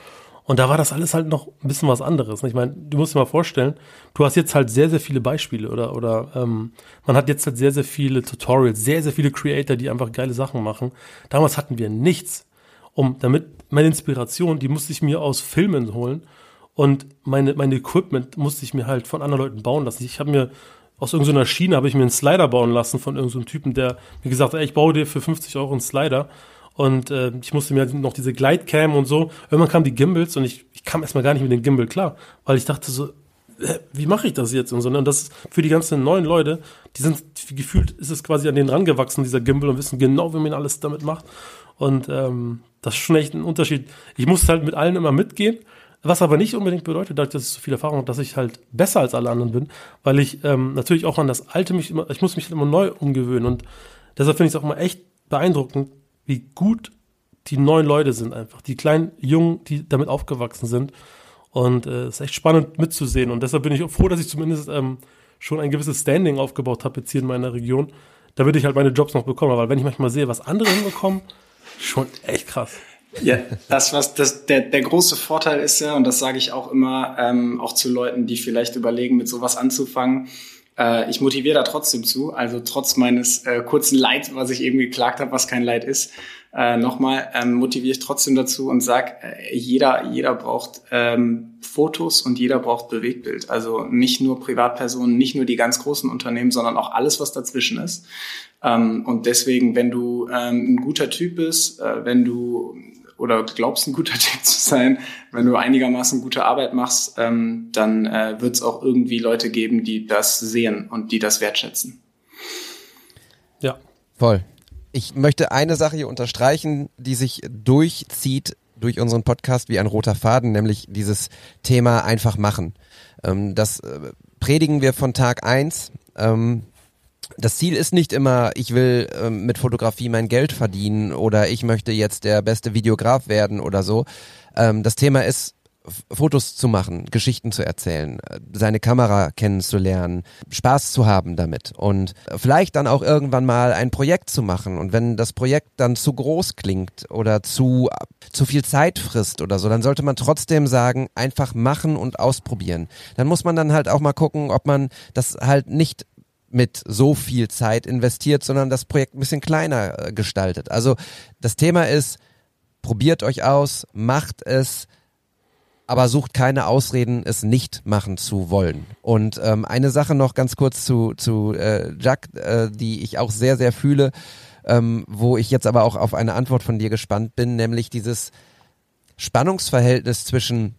Und da war das alles halt noch ein bisschen was anderes. Ich meine, du musst dir mal vorstellen, du hast jetzt halt sehr, sehr viele Beispiele oder, oder ähm, man hat jetzt halt sehr, sehr viele Tutorials, sehr, sehr viele Creator, die einfach geile Sachen machen. Damals hatten wir nichts. Um, damit meine Inspiration, die musste ich mir aus Filmen holen und meine, meine Equipment musste ich mir halt von anderen Leuten bauen lassen. Ich habe mir aus irgendeiner Schiene habe ich mir einen Slider bauen lassen von irgendeinem Typen, der mir gesagt hat, ey, ich baue dir für 50 Euro einen Slider. Und äh, ich musste mir noch diese Glidecam und so. Irgendwann kamen die Gimbals und ich, ich kam erstmal gar nicht mit dem Gimbal klar, weil ich dachte so, wie mache ich das jetzt und so. Ne? Und das ist für die ganzen neuen Leute, die sind gefühlt, ist es quasi an denen rangewachsen, dieser Gimbal, und wissen genau, wie man alles damit macht. Und ähm, das ist schon echt ein Unterschied. Ich musste halt mit allen immer mitgehen Was aber nicht unbedingt bedeutet, dadurch, dass ich so viel Erfahrung habe, dass ich halt besser als alle anderen bin, weil ich ähm, natürlich auch an das Alte mich immer, ich muss mich immer neu umgewöhnen und deshalb finde ich es auch immer echt beeindruckend, wie gut die neuen Leute sind einfach, die kleinen Jungen, die damit aufgewachsen sind und äh, es äh, ist echt spannend mitzusehen und deshalb bin ich auch froh, dass ich zumindest ähm, schon ein gewisses Standing aufgebaut habe jetzt hier in meiner Region, damit ich halt meine Jobs noch bekomme, weil wenn ich manchmal sehe, was andere hinbekommen, schon echt krass. Ja, das was das der der große Vorteil ist ja und das sage ich auch immer ähm, auch zu Leuten, die vielleicht überlegen mit sowas anzufangen. Äh, ich motiviere da trotzdem zu, also trotz meines äh, kurzen Leid, was ich eben geklagt habe, was kein Leid ist, äh, nochmal ähm, motiviere ich trotzdem dazu und sag, äh, jeder jeder braucht ähm, Fotos und jeder braucht Bewegtbild. Also nicht nur Privatpersonen, nicht nur die ganz großen Unternehmen, sondern auch alles, was dazwischen ist. Ähm, und deswegen, wenn du ähm, ein guter Typ bist, äh, wenn du oder glaubst, ein guter (laughs) Typ zu sein, wenn du einigermaßen gute Arbeit machst, ähm, dann äh, wird es auch irgendwie Leute geben, die das sehen und die das wertschätzen. Ja. Voll. Ich möchte eine Sache hier unterstreichen, die sich durchzieht durch unseren Podcast wie ein roter Faden, nämlich dieses Thema einfach machen. Ähm, das äh, predigen wir von Tag eins. Ähm, das Ziel ist nicht immer, ich will ähm, mit Fotografie mein Geld verdienen oder ich möchte jetzt der beste Videograf werden oder so. Ähm, das Thema ist, Fotos zu machen, Geschichten zu erzählen, äh, seine Kamera kennenzulernen, Spaß zu haben damit und vielleicht dann auch irgendwann mal ein Projekt zu machen. Und wenn das Projekt dann zu groß klingt oder zu, zu viel Zeit frisst oder so, dann sollte man trotzdem sagen, einfach machen und ausprobieren. Dann muss man dann halt auch mal gucken, ob man das halt nicht mit so viel Zeit investiert, sondern das Projekt ein bisschen kleiner äh, gestaltet. Also das Thema ist, probiert euch aus, macht es, aber sucht keine Ausreden, es nicht machen zu wollen. Und ähm, eine Sache noch ganz kurz zu, zu äh, Jack, äh, die ich auch sehr, sehr fühle, ähm, wo ich jetzt aber auch auf eine Antwort von dir gespannt bin, nämlich dieses Spannungsverhältnis zwischen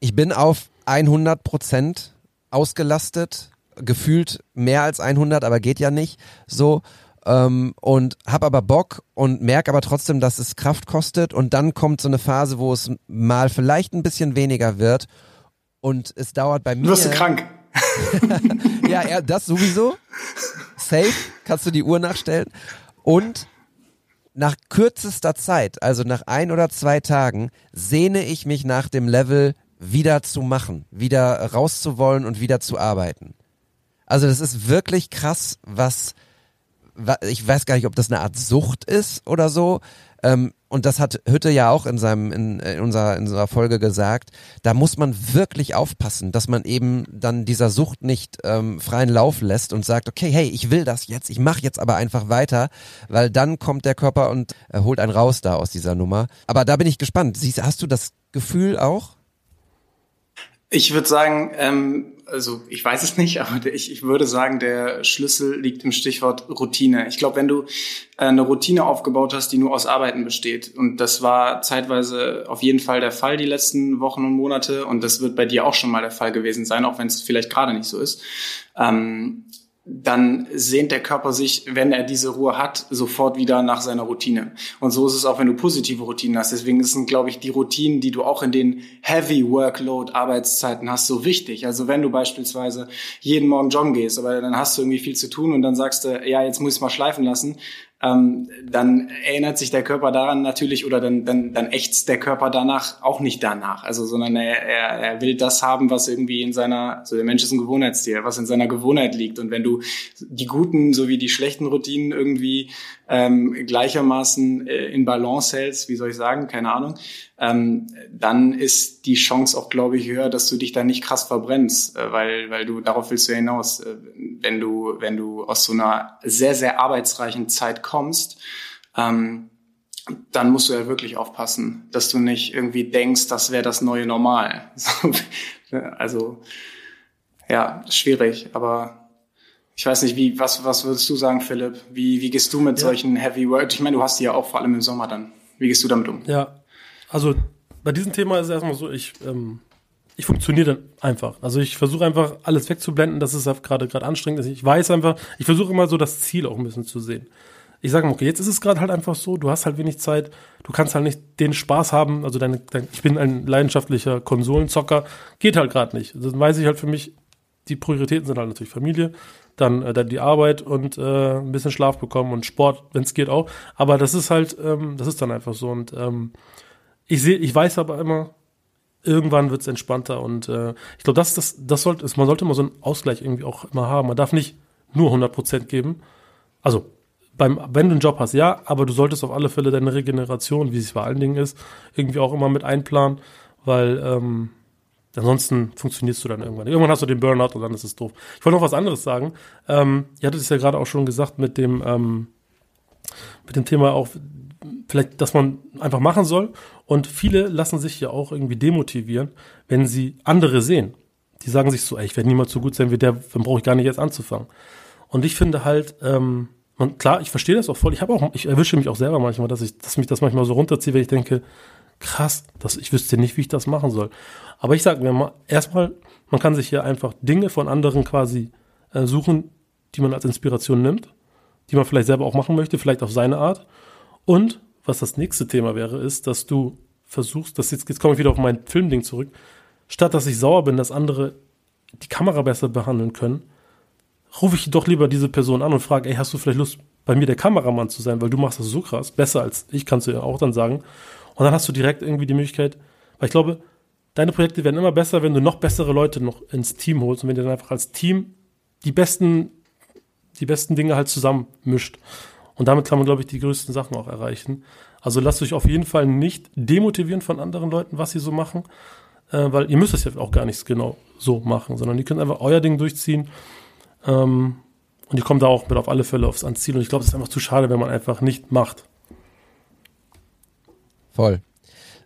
ich bin auf 100 Prozent ausgelastet gefühlt mehr als 100, aber geht ja nicht so ähm, und hab aber Bock und merk aber trotzdem, dass es Kraft kostet und dann kommt so eine Phase, wo es mal vielleicht ein bisschen weniger wird und es dauert bei mir. Wirst du krank? (laughs) ja, ja, das sowieso. Safe, kannst du die Uhr nachstellen und nach kürzester Zeit, also nach ein oder zwei Tagen, sehne ich mich nach dem Level wieder zu machen, wieder rauszuwollen und wieder zu arbeiten. Also das ist wirklich krass, was, was ich weiß gar nicht, ob das eine Art Sucht ist oder so. Ähm, und das hat Hütte ja auch in seinem in, in unserer in unserer Folge gesagt. Da muss man wirklich aufpassen, dass man eben dann dieser Sucht nicht ähm, freien Lauf lässt und sagt, okay, hey, ich will das jetzt, ich mache jetzt aber einfach weiter, weil dann kommt der Körper und äh, holt einen raus da aus dieser Nummer. Aber da bin ich gespannt. Siehst, hast du das Gefühl auch? Ich würde sagen, ähm, also ich weiß es nicht, (laughs) aber ich, ich würde sagen, der Schlüssel liegt im Stichwort Routine. Ich glaube, wenn du äh, eine Routine aufgebaut hast, die nur aus Arbeiten besteht, und das war zeitweise auf jeden Fall der Fall die letzten Wochen und Monate, und das wird bei dir auch schon mal der Fall gewesen sein, auch wenn es vielleicht gerade nicht so ist, ähm, dann sehnt der Körper sich, wenn er diese Ruhe hat, sofort wieder nach seiner Routine. Und so ist es auch, wenn du positive Routinen hast. Deswegen sind, glaube ich, die Routinen, die du auch in den Heavy Workload Arbeitszeiten hast, so wichtig. Also wenn du beispielsweise jeden Morgen joggen gehst, aber dann hast du irgendwie viel zu tun und dann sagst du, ja, jetzt muss ich mal schleifen lassen, ähm, dann erinnert sich der Körper daran natürlich oder dann, dann, dann ächzt der Körper danach auch nicht danach. Also, sondern er, er, er will das haben, was irgendwie in seiner, so der Mensch ist ein Gewohnheitstier, was in seiner Gewohnheit liegt. Und wenn du die guten sowie die schlechten Routinen irgendwie ähm, gleichermaßen äh, in Balance hältst, wie soll ich sagen, keine Ahnung, ähm, dann ist die Chance auch, glaube ich, höher, dass du dich da nicht krass verbrennst, äh, weil, weil du, darauf willst du ja hinaus, äh, wenn du, wenn du aus so einer sehr, sehr arbeitsreichen Zeit kommst, ähm, dann musst du ja wirklich aufpassen, dass du nicht irgendwie denkst, das wäre das neue Normal. (laughs) also, ja, schwierig, aber ich weiß nicht, wie, was, was würdest du sagen, Philipp? Wie, wie gehst du mit ja. solchen Heavy Work? Ich meine, du hast die ja auch vor allem im Sommer dann. Wie gehst du damit um? Ja, also bei diesem Thema ist es erstmal so, ich, ähm, ich funktioniere dann einfach. Also ich versuche einfach alles wegzublenden, dass es gerade gerade anstrengend ist. Ich weiß einfach, ich versuche immer so das Ziel auch ein bisschen zu sehen. ich sage mal, okay, jetzt ist es gerade halt einfach so, du hast halt wenig Zeit, du kannst halt nicht den Spaß haben, also deine, dein, ich bin ein leidenschaftlicher Konsolenzocker, geht halt gerade nicht. Dann weiß ich halt für mich, die Prioritäten sind halt natürlich Familie, dann, äh, dann die Arbeit und äh, ein bisschen Schlaf bekommen und Sport, wenn es geht auch. Aber das ist halt, ähm, das ist dann einfach so. Und ähm, ich sehe, ich weiß aber immer, irgendwann wird es entspannter und äh, ich glaube, das, das, das sollte, man sollte immer so einen Ausgleich irgendwie auch immer haben. Man darf nicht nur 100% geben. Also beim, wenn du einen Job hast, ja, aber du solltest auf alle Fälle deine Regeneration, wie es bei allen Dingen ist, irgendwie auch immer mit einplanen, weil ähm, ansonsten funktionierst du dann irgendwann. Irgendwann hast du den Burnout und dann ist es doof. Ich wollte noch was anderes sagen. Ähm, ihr hattet es ja gerade auch schon gesagt mit dem, ähm, mit dem Thema auch, vielleicht, dass man einfach machen soll. Und viele lassen sich ja auch irgendwie demotivieren, wenn sie andere sehen. Die sagen sich so, ey, ich werde niemals so gut sein wie der, dann brauche ich gar nicht jetzt anzufangen. Und ich finde halt, ähm, man, klar, ich verstehe das auch voll. Ich habe auch, ich erwische mich auch selber manchmal, dass ich, dass mich das manchmal so runterzieht, wenn ich denke, krass, das, ich wüsste nicht, wie ich das machen soll. Aber ich sage mir mal, erstmal, man kann sich hier einfach Dinge von anderen quasi äh, suchen, die man als Inspiration nimmt, die man vielleicht selber auch machen möchte, vielleicht auf seine Art. Und was das nächste Thema wäre, ist, dass du versuchst, das jetzt, jetzt komme ich wieder auf mein Filmding zurück, statt dass ich sauer bin, dass andere die Kamera besser behandeln können, rufe ich doch lieber diese Person an und frage, ey, hast du vielleicht Lust, bei mir der Kameramann zu sein, weil du machst das so krass, besser als ich, kannst du ja auch dann sagen. Und dann hast du direkt irgendwie die Möglichkeit, weil ich glaube, deine Projekte werden immer besser, wenn du noch bessere Leute noch ins Team holst und wenn du dann einfach als Team die besten, die besten Dinge halt zusammen mischt. Und damit kann man, glaube ich, die größten Sachen auch erreichen. Also lasst euch auf jeden Fall nicht demotivieren von anderen Leuten, was sie so machen, äh, weil ihr müsst es ja auch gar nicht genau so machen, sondern ihr könnt einfach euer Ding durchziehen. Ähm, und ihr kommt da auch mit auf alle Fälle aufs ans. Und ich glaube, es ist einfach zu schade, wenn man einfach nicht macht. Voll.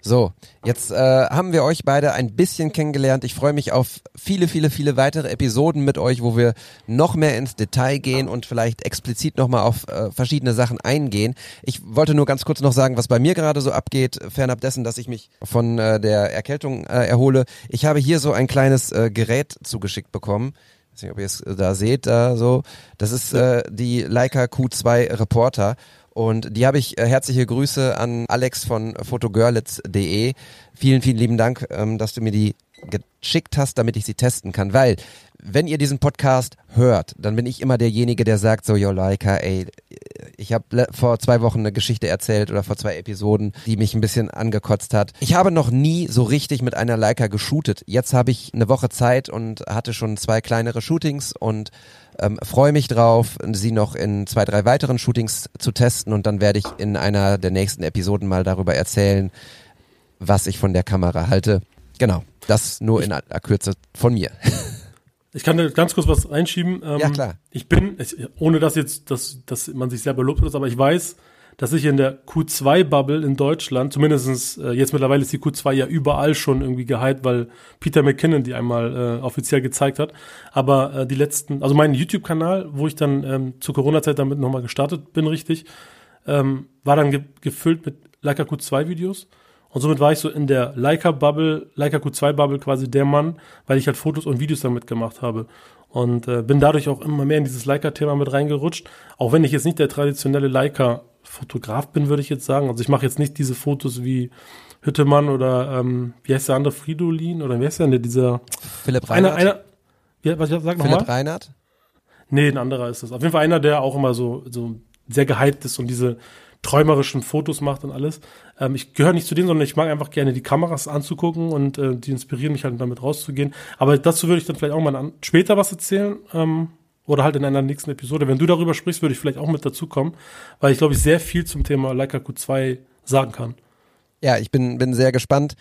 So, jetzt äh, haben wir euch beide ein bisschen kennengelernt. Ich freue mich auf viele, viele, viele weitere Episoden mit euch, wo wir noch mehr ins Detail gehen und vielleicht explizit nochmal auf äh, verschiedene Sachen eingehen. Ich wollte nur ganz kurz noch sagen, was bei mir gerade so abgeht, fernab dessen, dass ich mich von äh, der Erkältung äh, erhole. Ich habe hier so ein kleines äh, Gerät zugeschickt bekommen. Ich weiß nicht, ob ihr es da seht, da so. Das ist äh, die Leica Q2 Reporter. Und die habe ich äh, herzliche Grüße an Alex von photogirlitz.de. Vielen, vielen lieben Dank, ähm, dass du mir die geschickt hast, damit ich sie testen kann. Weil, wenn ihr diesen Podcast hört, dann bin ich immer derjenige, der sagt so, yo Leica, ey, ich habe vor zwei Wochen eine Geschichte erzählt oder vor zwei Episoden, die mich ein bisschen angekotzt hat. Ich habe noch nie so richtig mit einer Leica geshootet. Jetzt habe ich eine Woche Zeit und hatte schon zwei kleinere Shootings und ähm, freue mich drauf, sie noch in zwei, drei weiteren Shootings zu testen und dann werde ich in einer der nächsten Episoden mal darüber erzählen, was ich von der Kamera halte. Genau, das nur in aller Kürze von mir. (laughs) Ich kann da ganz kurz was einschieben. Ähm, Ja, klar. Ich bin, ich, ohne dass jetzt, dass, dass man sich selber lobt, aber ich weiß, dass ich in der Q2-Bubble in Deutschland, zumindestens äh, jetzt mittlerweile ist die Q2 ja überall schon irgendwie gehypt, weil Peter McKinnon die einmal äh, offiziell gezeigt hat. Aber äh, die letzten, also mein YouTube-Kanal, wo ich dann ähm, zur Corona-Zeit damit nochmal gestartet bin, richtig, ähm, war dann ge gefüllt mit Leica Q2-Videos. Und somit war ich so in der Leica-Bubble, Leica Q2-Bubble quasi der Mann, weil ich halt Fotos und Videos damit gemacht habe. Und äh, bin dadurch auch immer mehr in dieses Leica-Thema mit reingerutscht. Auch wenn ich jetzt nicht der traditionelle Leica-Fotograf bin, würde ich jetzt sagen. Also ich mache jetzt nicht diese Fotos wie Hüttemann oder ähm, wie heißt der andere, Fridolin oder wie heißt der denn dieser? Philipp Einer, Reinhardt? einer, wie, was, sag Philipp nochmal? Reinhardt? Nee, ein anderer ist das. Auf jeden Fall einer, der auch immer so, so sehr gehypt ist und diese träumerischen Fotos macht und alles. Ähm, ich gehöre nicht zu denen, sondern ich mag einfach gerne die Kameras anzugucken und äh, die inspirieren mich halt damit rauszugehen. Aber dazu würde ich dann vielleicht auch mal später was erzählen. Ähm, oder halt in einer nächsten Episode. Wenn du darüber sprichst, würde ich vielleicht auch mit dazukommen, weil ich glaube, ich sehr viel zum Thema Leica Q2 sagen kann. Ja, ich bin, bin sehr gespannt.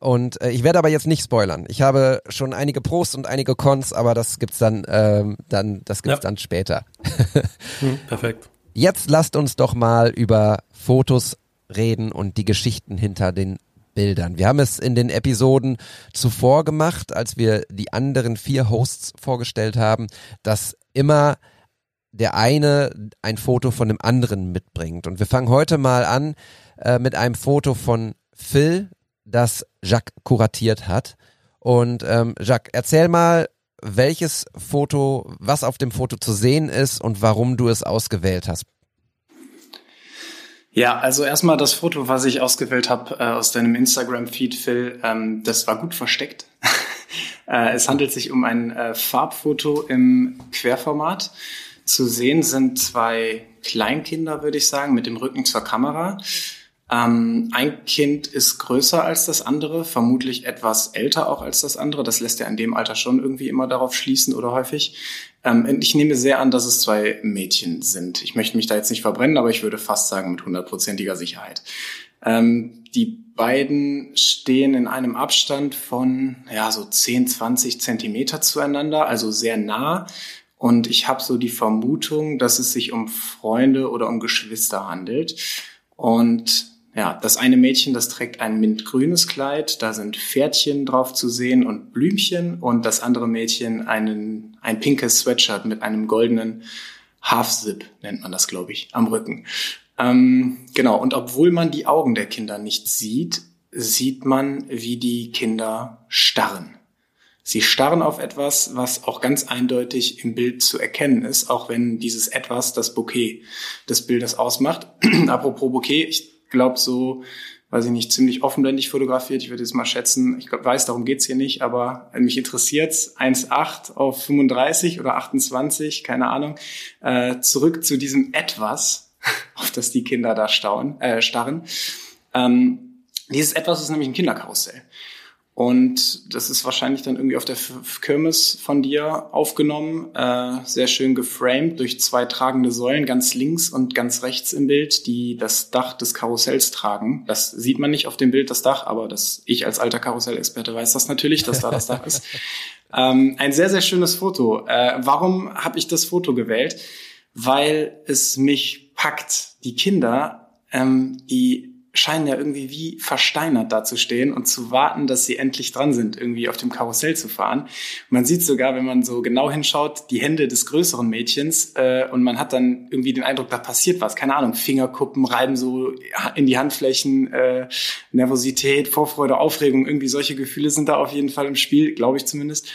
Und äh, ich werde aber jetzt nicht spoilern. Ich habe schon einige Pros und einige Cons, aber das gibt's dann, ähm, dann, das gibt's Ja. dann später. (laughs) Hm, perfekt. Jetzt lasst uns doch mal über Fotos reden und die Geschichten hinter den Bildern. Wir haben es in den Episoden zuvor gemacht, als wir die anderen vier Hosts vorgestellt haben, dass immer der eine ein Foto von dem anderen mitbringt. Und wir fangen heute mal an äh, mit einem Foto von Phil, das Jacques kuratiert hat. Und ähm, Jacques, erzähl mal, welches Foto, was auf dem Foto zu sehen ist und warum du es ausgewählt hast. Ja, also erstmal das Foto, was ich ausgewählt habe äh, aus deinem Instagram-Feed, Phil, ähm, das war gut versteckt. (laughs) äh, es handelt sich um ein äh, Farbfoto im Querformat. Zu sehen sind zwei Kleinkinder, würde ich sagen, mit dem Rücken zur Kamera. Ähm, ein Kind ist größer als das andere, vermutlich etwas älter auch als das andere. Das lässt ja in dem Alter schon irgendwie immer darauf schließen oder häufig. Ähm, ich nehme sehr an, dass es zwei Mädchen sind. Ich möchte mich da jetzt nicht verbrennen, aber ich würde fast sagen mit hundertprozentiger Sicherheit. Ähm, die beiden stehen in einem Abstand von ja so 10, 20 Zentimeter zueinander, also sehr nah. Und ich habe so die Vermutung, dass es sich um Freunde oder um Geschwister handelt. Und ja, das eine Mädchen, das trägt ein mintgrünes Kleid, da sind Pferdchen drauf zu sehen und Blümchen und das andere Mädchen einen, ein pinkes Sweatshirt mit einem goldenen Half-Zip, nennt man das, glaube ich, am Rücken. Ähm, genau, und obwohl man die Augen der Kinder nicht sieht, sieht man, wie die Kinder starren. Sie starren auf etwas, was auch ganz eindeutig im Bild zu erkennen ist, auch wenn dieses etwas das Bouquet des Bildes ausmacht. (clears throat) Apropos Bouquet, ich glaube so, weiß ich nicht, ziemlich offenblendig fotografiert. Ich würde jetzt mal schätzen, ich glaub, weiß, darum geht's hier nicht, aber mich interessiert's 1,8 auf 35 oder 28, keine Ahnung. Äh, zurück zu diesem Etwas, (laughs) auf das die Kinder da stauen, äh, starren. Ähm, dieses Etwas ist nämlich ein Kinderkarussell. Und das ist wahrscheinlich dann irgendwie auf der Kirmes von dir aufgenommen, äh, sehr schön geframed durch zwei tragende Säulen, ganz links und ganz rechts im Bild, die das Dach des Karussells tragen. Das sieht man nicht auf dem Bild, das Dach, aber das, ich als alter Karussellexperte weiß das natürlich, dass da das Dach ist. (laughs) Ähm, ein sehr, sehr schönes Foto. Äh, warum habe ich das Foto gewählt? Weil es mich packt. Die Kinder, ähm, die scheinen ja irgendwie wie versteinert dazustehen und zu warten, dass sie endlich dran sind, irgendwie auf dem Karussell zu fahren. Man sieht sogar, wenn man so genau hinschaut, die Hände des größeren Mädchens äh, und man hat dann irgendwie den Eindruck, da passiert was. Keine Ahnung, Fingerkuppen reiben so in die Handflächen, äh, Nervosität, Vorfreude, Aufregung, irgendwie solche Gefühle sind da auf jeden Fall im Spiel, glaube ich zumindest.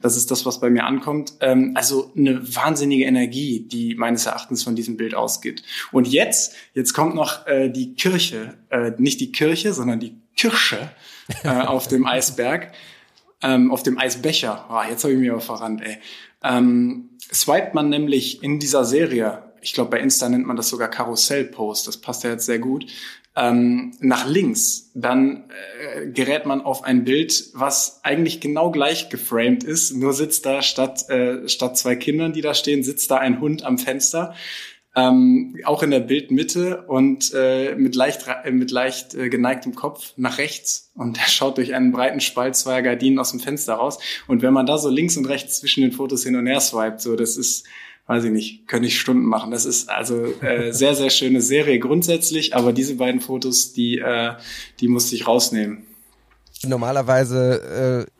Das ist das, was bei mir ankommt. Ähm, also eine wahnsinnige Energie, die meines Erachtens von diesem Bild ausgeht. Und jetzt, jetzt kommt noch äh, die Kirche, äh, nicht die Kirche, sondern die Kirsche äh, (laughs) auf dem Eisberg, ähm, auf dem Eisbecher. Oh, jetzt habe ich mich aber verrannt, ey. Ähm, swipet man nämlich in dieser Serie, ich glaube bei Insta nennt man das sogar Karussell-Post, das passt ja jetzt sehr gut, ähm, nach links, dann äh, gerät man auf ein Bild, was eigentlich genau gleich geframed ist. Nur sitzt da statt, äh, statt zwei Kindern, die da stehen, sitzt da ein Hund am Fenster. Ähm, auch in der Bildmitte und äh, mit leicht, äh, mit leicht äh, geneigtem Kopf nach rechts und er schaut durch einen breiten Spalt zweier Gardinen aus dem Fenster raus. Und wenn man da so links und rechts zwischen den Fotos hin und her swipet, so das ist weiß ich nicht, könnte ich Stunden machen. Das ist also äh, sehr, sehr schöne Serie grundsätzlich, aber diese beiden Fotos, die, äh, die musste ich rausnehmen. Normalerweise äh,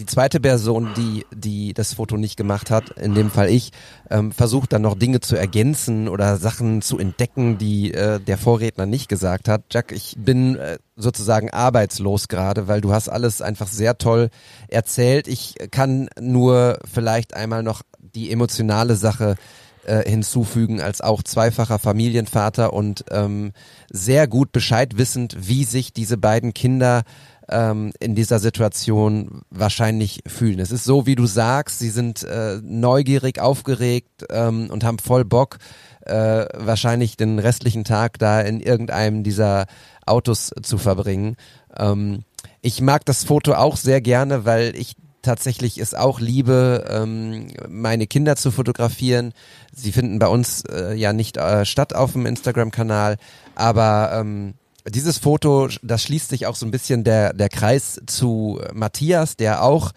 die zweite Person, die, die das Foto nicht gemacht hat, in dem Fall ich, ähm, versucht dann noch Dinge zu ergänzen oder Sachen zu entdecken, die äh, der Vorredner nicht gesagt hat. Jack, ich bin äh, sozusagen arbeitslos gerade, weil du hast alles einfach sehr toll erzählt. Ich kann nur vielleicht einmal noch die emotionale Sache äh, hinzufügen als auch zweifacher Familienvater und ähm, sehr gut Bescheid wissend, wie sich diese beiden Kinder ähm, in dieser Situation wahrscheinlich fühlen. Es ist so, wie du sagst, sie sind äh, neugierig, aufgeregt ähm, und haben voll Bock, äh, wahrscheinlich den restlichen Tag da in irgendeinem dieser Autos zu verbringen. Ähm, ich mag das Foto auch sehr gerne, weil ich tatsächlich es auch liebe, ähm, meine Kinder zu fotografieren. Sie finden bei uns äh, ja nicht äh, statt auf dem Instagram-Kanal, aber ähm, dieses Foto, das schließt sich auch so ein bisschen der, der Kreis zu Matthias, der auch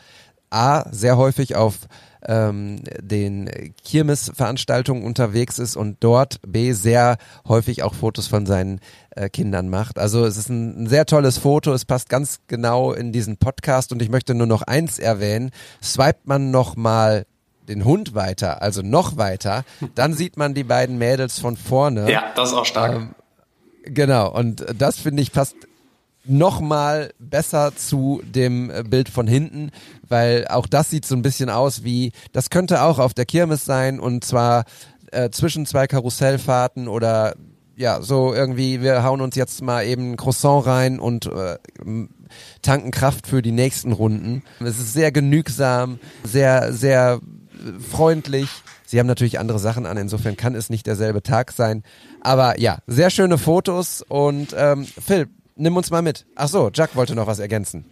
A, sehr häufig auf ähm, den Kirmesveranstaltungen unterwegs ist und dort B sehr häufig auch Fotos von seinen äh, Kindern macht. Also es ist ein, ein sehr tolles Foto, es passt ganz genau in diesen Podcast und ich möchte nur noch eins erwähnen. Swipet man noch mal den Hund weiter, also noch weiter, dann sieht man die beiden Mädels von vorne. Ja, das ist auch stark. Ähm, genau, und das finde ich passt noch mal besser zu dem äh, Bild von hinten, weil auch das sieht so ein bisschen aus wie, das könnte auch auf der Kirmes sein und zwar äh, zwischen zwei Karussellfahrten oder ja, so irgendwie, wir hauen uns jetzt mal eben Croissant rein und äh, tanken Kraft für die nächsten Runden. Es ist sehr genügsam, sehr, sehr äh, freundlich. Sie haben natürlich andere Sachen an, insofern kann es nicht derselbe Tag sein. Aber ja, sehr schöne Fotos und ähm, Phil, nimm uns mal mit. Ach so, Jack wollte noch was ergänzen.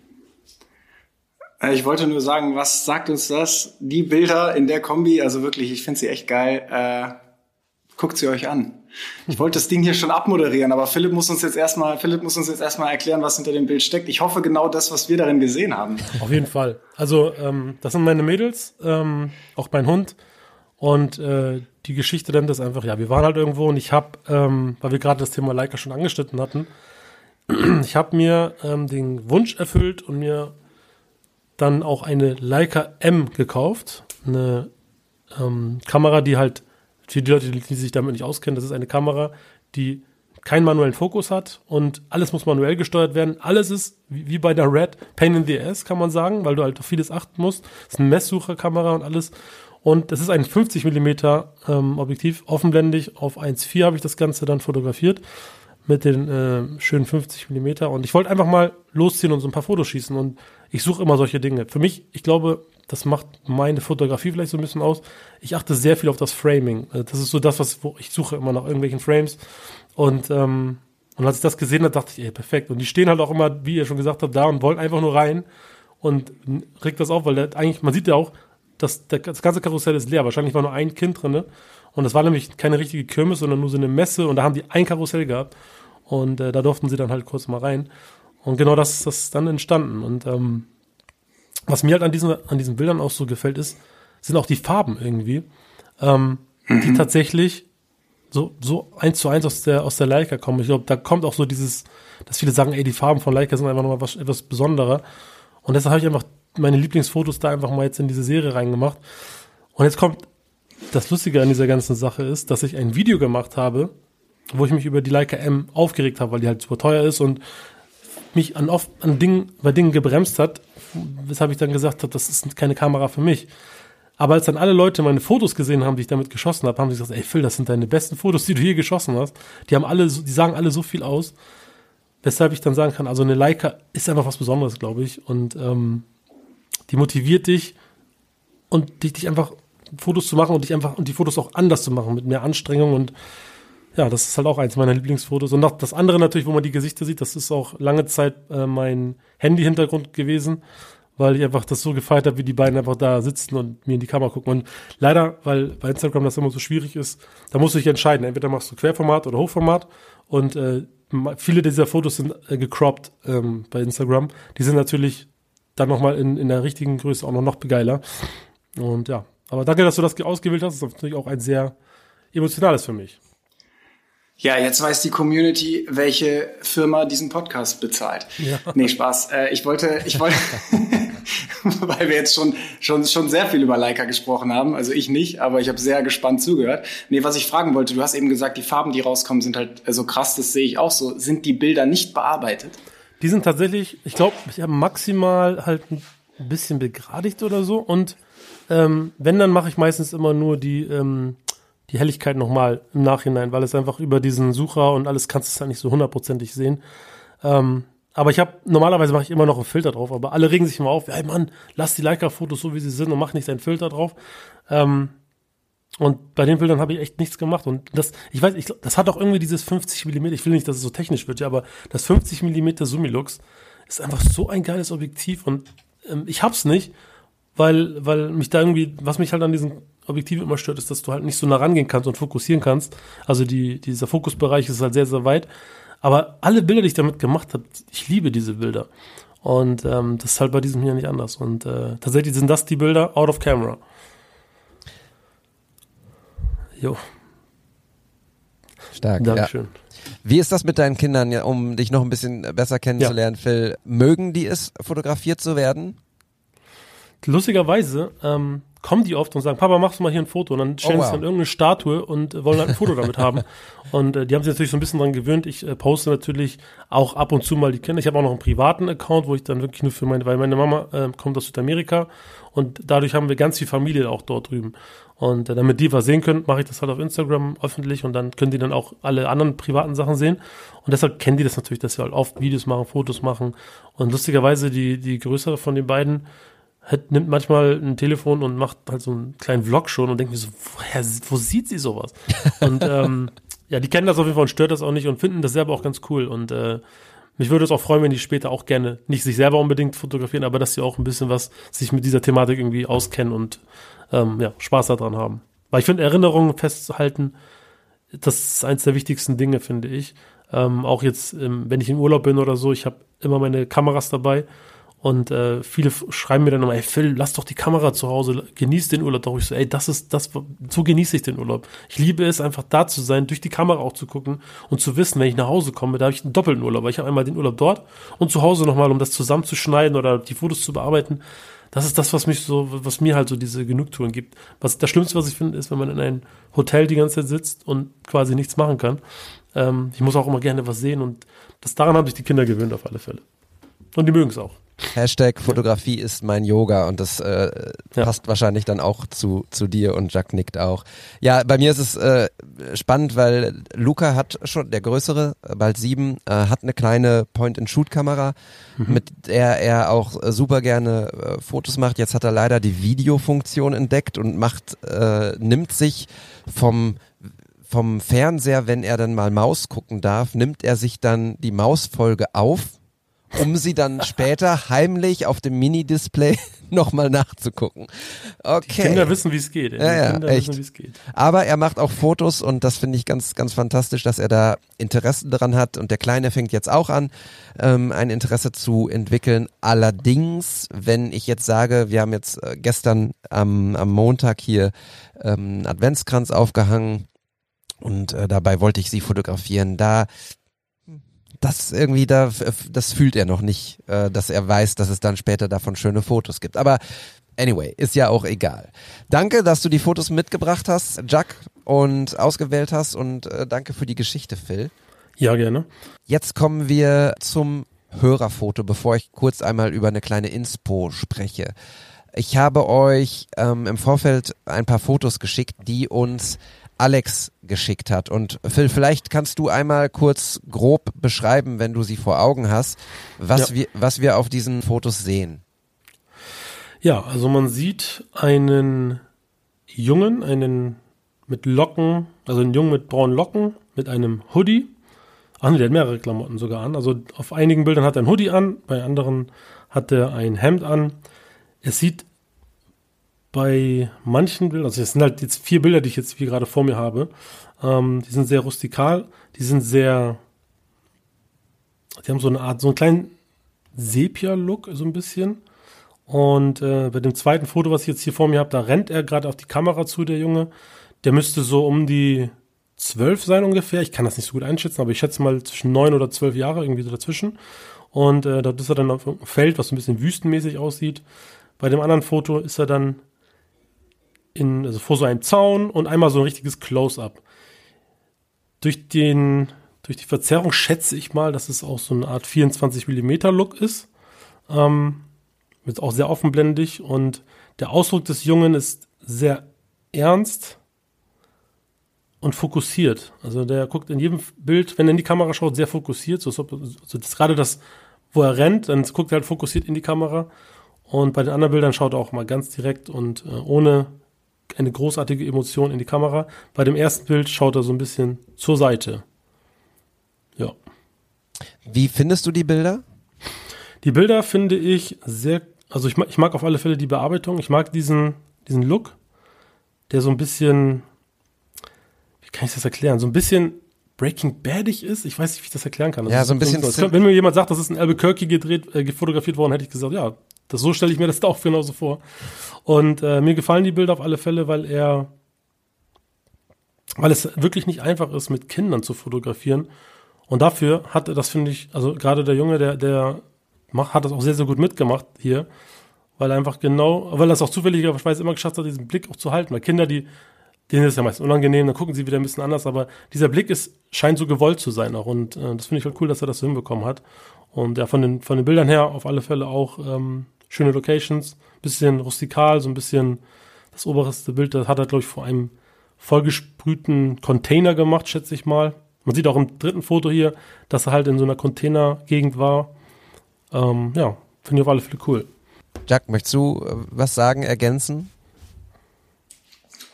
Äh, Ich wollte nur sagen, was sagt uns das? Die Bilder in der Kombi, also wirklich, ich finde sie echt geil. Äh, guckt sie euch an. Ich wollte das Ding hier schon abmoderieren, aber Philipp muss uns jetzt erstmal, Philipp muss uns jetzt erstmal erklären, was hinter dem Bild steckt. Ich hoffe genau das, was wir darin gesehen haben. Auf jeden Fall. Also, ähm, das sind meine Mädels, ähm, auch mein Hund. Und äh, die Geschichte dann das einfach, ja, wir waren halt irgendwo und ich habe, ähm, weil wir gerade das Thema Leica schon angeschnitten hatten, (clears throat) ich habe mir ähm, den Wunsch erfüllt und mir dann auch eine Leica M gekauft. Eine ähm, Kamera, die halt, für die Leute, die sich damit nicht auskennen, das ist eine Kamera, die keinen manuellen Fokus hat und alles muss manuell gesteuert werden. Alles ist wie, bei der Red Pain in the Ass, kann man sagen, weil du halt auf vieles achten musst. Das ist eine Messsucherkamera und alles. Und das ist ein 50 Millimeter ähm, Objektiv, offenblendig auf 1,4 habe ich das Ganze dann fotografiert mit den äh, schönen 50 Millimeter. Und ich wollte einfach mal losziehen und so ein paar Fotos schießen. Und ich suche immer solche Dinge. Für mich, ich glaube, das macht meine Fotografie vielleicht so ein bisschen aus. Ich achte sehr viel auf das Framing. Also Das ist so das, was wo ich suche immer nach irgendwelchen Frames. Und ähm, und als ich das gesehen habe, dachte ich, ey, perfekt. Und die stehen halt auch immer, wie ihr schon gesagt habt, da und wollen einfach nur rein und regt das auf, weil eigentlich, man sieht ja auch, der, das ganze Karussell ist leer. Wahrscheinlich war nur ein Kind drinne. Und das war nämlich keine richtige Kirmes, sondern nur so eine Messe. Und da haben die ein Karussell gehabt. Und äh, da durften sie dann halt kurz mal rein. Und genau das ist das dann entstanden. Und ähm, was mir halt an diesen, an diesen Bildern auch so gefällt, ist, sind auch die Farben irgendwie, ähm, die tatsächlich so, so eins zu eins aus der, aus der Leica kommen. Ich glaube, da kommt auch so dieses, dass viele sagen, ey, die Farben von Leica sind einfach nochmal was, etwas besonderer. Und deshalb habe ich einfach meine Lieblingsfotos da einfach mal jetzt in diese Serie reingemacht. Und jetzt kommt das Lustige an dieser ganzen Sache ist, dass ich ein Video gemacht habe, wo ich mich über die Leica M aufgeregt habe, weil die halt super teuer ist und mich an oft an Dingen, bei Dingen gebremst hat, weshalb ich dann gesagt habe, das ist keine Kamera für mich. Aber als dann alle Leute meine Fotos gesehen haben, die ich damit geschossen habe, haben sie gesagt, ey Phil, das sind deine besten Fotos, die du je geschossen hast. Die haben alle, die sagen alle so viel aus, weshalb ich dann sagen kann, also eine Leica ist einfach was Besonderes, glaube ich. Und ähm, die motiviert dich und dich, dich einfach Fotos zu machen und dich einfach und die Fotos auch anders zu machen mit mehr Anstrengung und ja, das ist halt auch eins meiner Lieblingsfotos. Und noch das andere natürlich, wo man die Gesichter sieht, das ist auch lange Zeit äh, mein Handy-Hintergrund gewesen, weil ich einfach das so gefeiert habe, wie die beiden einfach da sitzen und mir in die Kamera gucken. Und leider, weil bei Instagram das immer so schwierig ist, da musst du dich entscheiden. Entweder machst du Querformat oder Hochformat. Und äh, viele dieser Fotos sind äh, gecroppt ähm, bei Instagram. Die sind natürlich dann nochmal in, in der richtigen Größe auch noch, noch geiler. Und ja, aber danke, dass du das ausgewählt hast. Das ist natürlich auch ein sehr emotionales für mich. Ja, jetzt weiß die Community, welche Firma diesen Podcast bezahlt. Ja. Nee, Spaß. Äh, ich wollte, ich wollte, (laughs) weil wir jetzt schon, schon, schon sehr viel über Leica gesprochen haben. Also ich nicht, aber ich habe sehr gespannt zugehört. Nee, was ich fragen wollte, du hast eben gesagt, die Farben, die rauskommen, sind halt so krass, das sehe ich auch so. Sind die Bilder nicht bearbeitet? Die sind tatsächlich, ich glaube, ich habe maximal halt ein bisschen begradigt oder so. Und ähm, wenn, dann mache ich meistens immer nur die, ähm, die Helligkeit nochmal im Nachhinein, weil es einfach über diesen Sucher und alles kannst du es halt nicht so hundertprozentig sehen. Ähm, aber ich habe, normalerweise mache ich immer noch einen Filter drauf, aber alle regen sich immer auf, ey Mann, lass die Leica-Fotos so, wie sie sind und mach nicht deinen Filter drauf. Ähm, und bei den Bildern habe ich echt nichts gemacht. Und das, ich weiß, ich, das hat auch irgendwie dieses 50 Millimeter. Ich will nicht, dass es so technisch wird, ja, aber das 50 Millimeter Summilux ist einfach so ein geiles Objektiv und ähm, ich hab's nicht, weil, weil mich da irgendwie, was mich halt an diesem Objektiv immer stört, ist, dass du halt nicht so nah rangehen kannst und fokussieren kannst. Also die, dieser Fokusbereich ist halt sehr, sehr weit. Aber alle Bilder, die ich damit gemacht habe, ich liebe diese Bilder. Und ähm, das ist halt bei diesem hier nicht anders. Und äh, tatsächlich sind das die Bilder out of camera. Jo, Stark. Ja. Dankeschön. Wie ist das mit deinen Kindern, ja, um dich noch ein bisschen besser kennenzulernen, Phil? Mögen die es, fotografiert zu werden? lustigerweise ähm, kommen die oft und sagen, Papa, machst du mal hier ein Foto. Und dann stellen Oh, sie wow. dann irgendeine Statue und wollen halt ein Foto damit haben. (laughs) Und äh, die haben sich natürlich so ein bisschen dran gewöhnt. Ich äh, poste natürlich auch ab und zu mal die Kinder. Ich habe auch noch einen privaten Account, wo ich dann wirklich nur für meine, weil meine Mama äh, kommt aus Südamerika und dadurch haben wir ganz viel Familie auch dort drüben. Und äh, damit die was sehen können, mache ich das halt auf Instagram öffentlich und dann können die dann auch alle anderen privaten Sachen sehen. Und deshalb kennen die das natürlich, dass wir halt oft Videos machen, Fotos machen. Und lustigerweise die, die größere von den beiden hat, nimmt manchmal ein Telefon und macht halt so einen kleinen Vlog schon und denkt mir so, woher, wo sieht sie sowas? (laughs) Und ähm, ja, die kennen das auf jeden Fall und stört das auch nicht und finden das selber auch ganz cool. Und äh, mich würde es auch freuen, wenn die später auch gerne, nicht sich selber unbedingt fotografieren, aber dass sie auch ein bisschen was sich mit dieser Thematik irgendwie auskennen und ähm, ja, Spaß daran haben. Weil ich finde, Erinnerungen festzuhalten, das ist eins der wichtigsten Dinge, finde ich. Ähm, auch jetzt, ähm, wenn ich im Urlaub bin oder so, ich habe immer meine Kameras dabei und äh, viele schreiben mir dann immer, ey Phil, lass doch die Kamera zu Hause, genieß den Urlaub doch. Ich so, ey, das ist das, so genieße ich den Urlaub. Ich liebe es einfach da zu sein, durch die Kamera auch zu gucken und zu wissen, wenn ich nach Hause komme, da habe ich einen doppelten Urlaub, ich habe einmal den Urlaub dort und zu Hause nochmal, um das zusammenzuschneiden oder die Fotos zu bearbeiten. Das ist das, was mich so, was mir halt so diese Genugtuung gibt. Was das Schlimmste, was ich finde, ist, wenn man in einem Hotel die ganze Zeit sitzt und quasi nichts machen kann. Ähm, ich muss auch immer gerne was sehen und das daran haben sich die Kinder gewöhnt auf alle Fälle. Und die mögen es auch. Hashtag Fotografie ist mein Yoga und das äh, Ja. passt wahrscheinlich dann auch zu, zu dir und Jack nickt auch. Ja, bei mir ist es äh, spannend, weil Luca hat schon, der Größere, äh, bald sieben, äh, hat eine kleine Point-and-Shoot-Kamera, mit der er auch äh, super gerne äh, Fotos macht. Jetzt hat er leider die Videofunktion entdeckt und macht, äh, nimmt sich vom vom Fernseher, wenn er dann mal Maus gucken darf, nimmt er sich dann die Mausfolge auf um sie dann später heimlich auf dem Mini-Display (laughs) nochmal nachzugucken. Okay. Kinder wissen, wie es geht. Ja, ja, Kinder echt. wissen, geht. Aber er macht auch Fotos und das finde ich ganz, ganz fantastisch, dass er da Interesse dran hat. Und der Kleine fängt jetzt auch an, ähm, ein Interesse zu entwickeln. Allerdings, wenn ich jetzt sage, wir haben jetzt äh, gestern am, am Montag hier ähm, einen Adventskranz aufgehangen und äh, dabei wollte ich sie fotografieren. Da das irgendwie da, das fühlt er noch nicht, äh, dass er weiß, dass es dann später davon schöne Fotos gibt. Aber anyway, ist ja auch egal. Danke, dass du die Fotos mitgebracht hast, Jack, und ausgewählt hast und äh, danke für die Geschichte, Phil. Ja, gerne. Jetzt kommen wir zum Hörerfoto, bevor ich kurz einmal über eine kleine Inspo spreche. Ich habe euch ähm, im Vorfeld ein paar Fotos geschickt, die uns Alex geschickt hat. Und Phil, vielleicht kannst du einmal kurz grob beschreiben, wenn du sie vor Augen hast, was, Ja. wir, was wir auf diesen Fotos sehen. Ja, also man sieht einen Jungen, einen mit Locken, also einen Jungen mit braunen Locken, mit einem Hoodie. Ach nee, der hat mehrere Klamotten sogar an. Also auf einigen Bildern hat er ein Hoodie an, bei anderen hat er ein Hemd an. Es sieht bei manchen Bildern, also es sind halt jetzt vier Bilder, die ich jetzt hier gerade vor mir habe, ähm, die sind sehr rustikal, die sind sehr, die haben so eine Art, so einen kleinen Sepia-Look, so ein bisschen. Und äh, bei dem zweiten Foto, was ich jetzt hier vor mir habe, da rennt er gerade auf die Kamera zu, der Junge. Der müsste so um die zwölf sein ungefähr. Ich kann das nicht so gut einschätzen, aber ich schätze mal zwischen neun oder zwölf Jahre, irgendwie so dazwischen. Und äh, dort ist er dann auf einem Feld, was so ein bisschen wüstenmäßig aussieht. Bei dem anderen Foto ist er dann in, also vor so einem Zaun und einmal so ein richtiges Close-up. Durch den, durch die Verzerrung schätze ich mal, dass es auch so eine Art 24 Millimeter Look ist. Ähm, wird auch sehr offenblendig und der Ausdruck des Jungen ist sehr ernst und fokussiert. Also der guckt in jedem Bild, wenn er in die Kamera schaut, sehr fokussiert. So, so, so das, gerade das, wo er rennt, dann guckt er halt fokussiert in die Kamera. Und bei den anderen Bildern schaut er auch mal ganz direkt und äh, ohne eine großartige Emotion in die Kamera. Bei dem ersten Bild schaut er so ein bisschen zur Seite. Ja. Wie findest du die Bilder? Die Bilder finde ich sehr, also ich mag, ich mag auf alle Fälle die Bearbeitung. Ich mag diesen, diesen Look, der so ein bisschen, wie kann ich das erklären? So ein bisschen Breaking Badig ist. Ich weiß nicht, wie ich das erklären kann. Das Ja, so ein bisschen Sim- kann, wenn mir jemand sagt, das ist in Albuquerque gedreht, äh, fotografiert worden, hätte ich gesagt, ja, das, so stelle ich mir das da (laughs) auch genauso vor. Und äh, mir gefallen die Bilder auf alle Fälle, weil er, weil es wirklich nicht einfach ist, mit Kindern zu fotografieren. Und dafür hat er das, finde ich, also gerade der Junge, der, der macht, hat das auch sehr, sehr gut mitgemacht hier, weil er einfach genau, weil er es auch zufälligerweise immer geschafft hat, diesen Blick auch zu halten. Weil Kinder, die, denen ist ja meist unangenehm, dann gucken sie wieder ein bisschen anders, aber dieser Blick ist, scheint so gewollt zu sein auch. Und äh, das finde ich halt cool, dass er das so hinbekommen hat. Und ja, von den, von den Bildern her auf alle Fälle auch ähm, schöne Locations, bisschen rustikal, so ein bisschen das oberste Bild, das hat er, glaube ich, vor einem vollgesprühten Container gemacht, schätze ich mal. Man sieht auch im dritten Foto hier, dass er halt in so einer Containergegend war. Ähm, ja, finde ich auf alle Fälle cool. Jack, möchtest du äh, was sagen, ergänzen?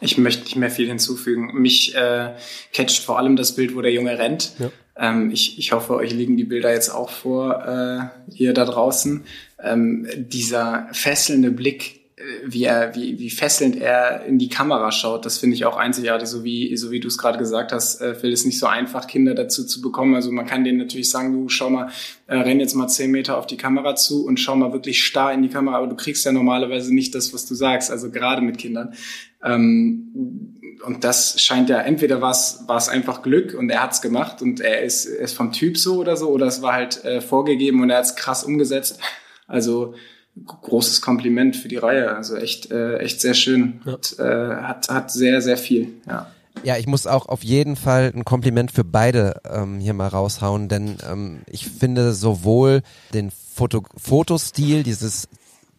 Ich möchte nicht mehr viel hinzufügen. Mich äh, catcht vor allem das Bild, wo der Junge rennt. Ja. Ähm, ich, ich hoffe, euch liegen die Bilder jetzt auch vor, äh, ihr da draußen. Ähm, dieser fesselnde Blick, äh, wie er, wie, wie fesselnd er in die Kamera schaut, das finde ich auch einzigartig, so wie, so wie du es gerade gesagt hast, äh, Phil, ist nicht so einfach, Kinder dazu zu bekommen. Also man kann denen natürlich sagen, du schau mal, äh, renn jetzt mal zehn Meter auf die Kamera zu und schau mal wirklich starr in die Kamera, aber du kriegst ja normalerweise nicht das, was du sagst, also gerade mit Kindern. Ähm, und das scheint ja, entweder war es, es einfach Glück und er hat's gemacht und er ist, ist vom Typ so oder so, oder es war halt äh, vorgegeben und er hat's krass umgesetzt. Also großes Kompliment für die Reihe. Also echt, äh, echt sehr schön. Ja. Hat, äh, hat, hat sehr, sehr viel, ja. Ja, ich muss auch auf jeden Fall ein Kompliment für beide ähm, hier mal raushauen, denn ähm, ich finde sowohl den Foto Fotostil, dieses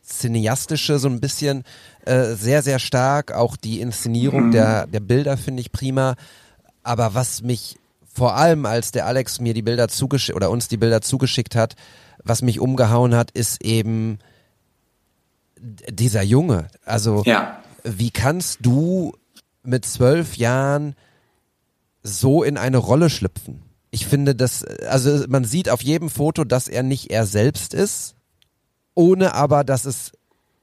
cineastische so ein bisschen äh, sehr, sehr stark, auch die Inszenierung mhm. der, der Bilder finde ich prima, aber was mich vor allem, als der Alex mir die Bilder zugeschickt oder uns die Bilder zugeschickt hat, was mich umgehauen hat, ist eben dieser Junge. Also, ja. wie kannst du mit zwölf Jahren so in eine Rolle schlüpfen? Ich finde, dass, also man sieht auf jedem Foto, dass er nicht er selbst ist, ohne aber, dass es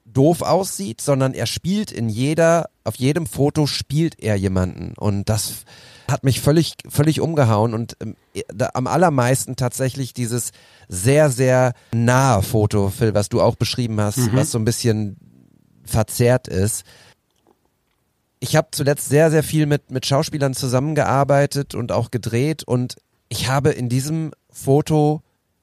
doof aussieht, sondern er spielt in jeder, auf jedem Foto spielt er jemanden und das hat mich völlig, völlig umgehauen und ähm, da, am allermeisten tatsächlich dieses sehr, sehr nahe Foto, Phil, was du auch beschrieben hast, mhm. was so ein bisschen verzerrt ist. Ich habe zuletzt sehr, sehr viel mit, mit Schauspielern zusammengearbeitet und auch gedreht und ich habe in diesem Foto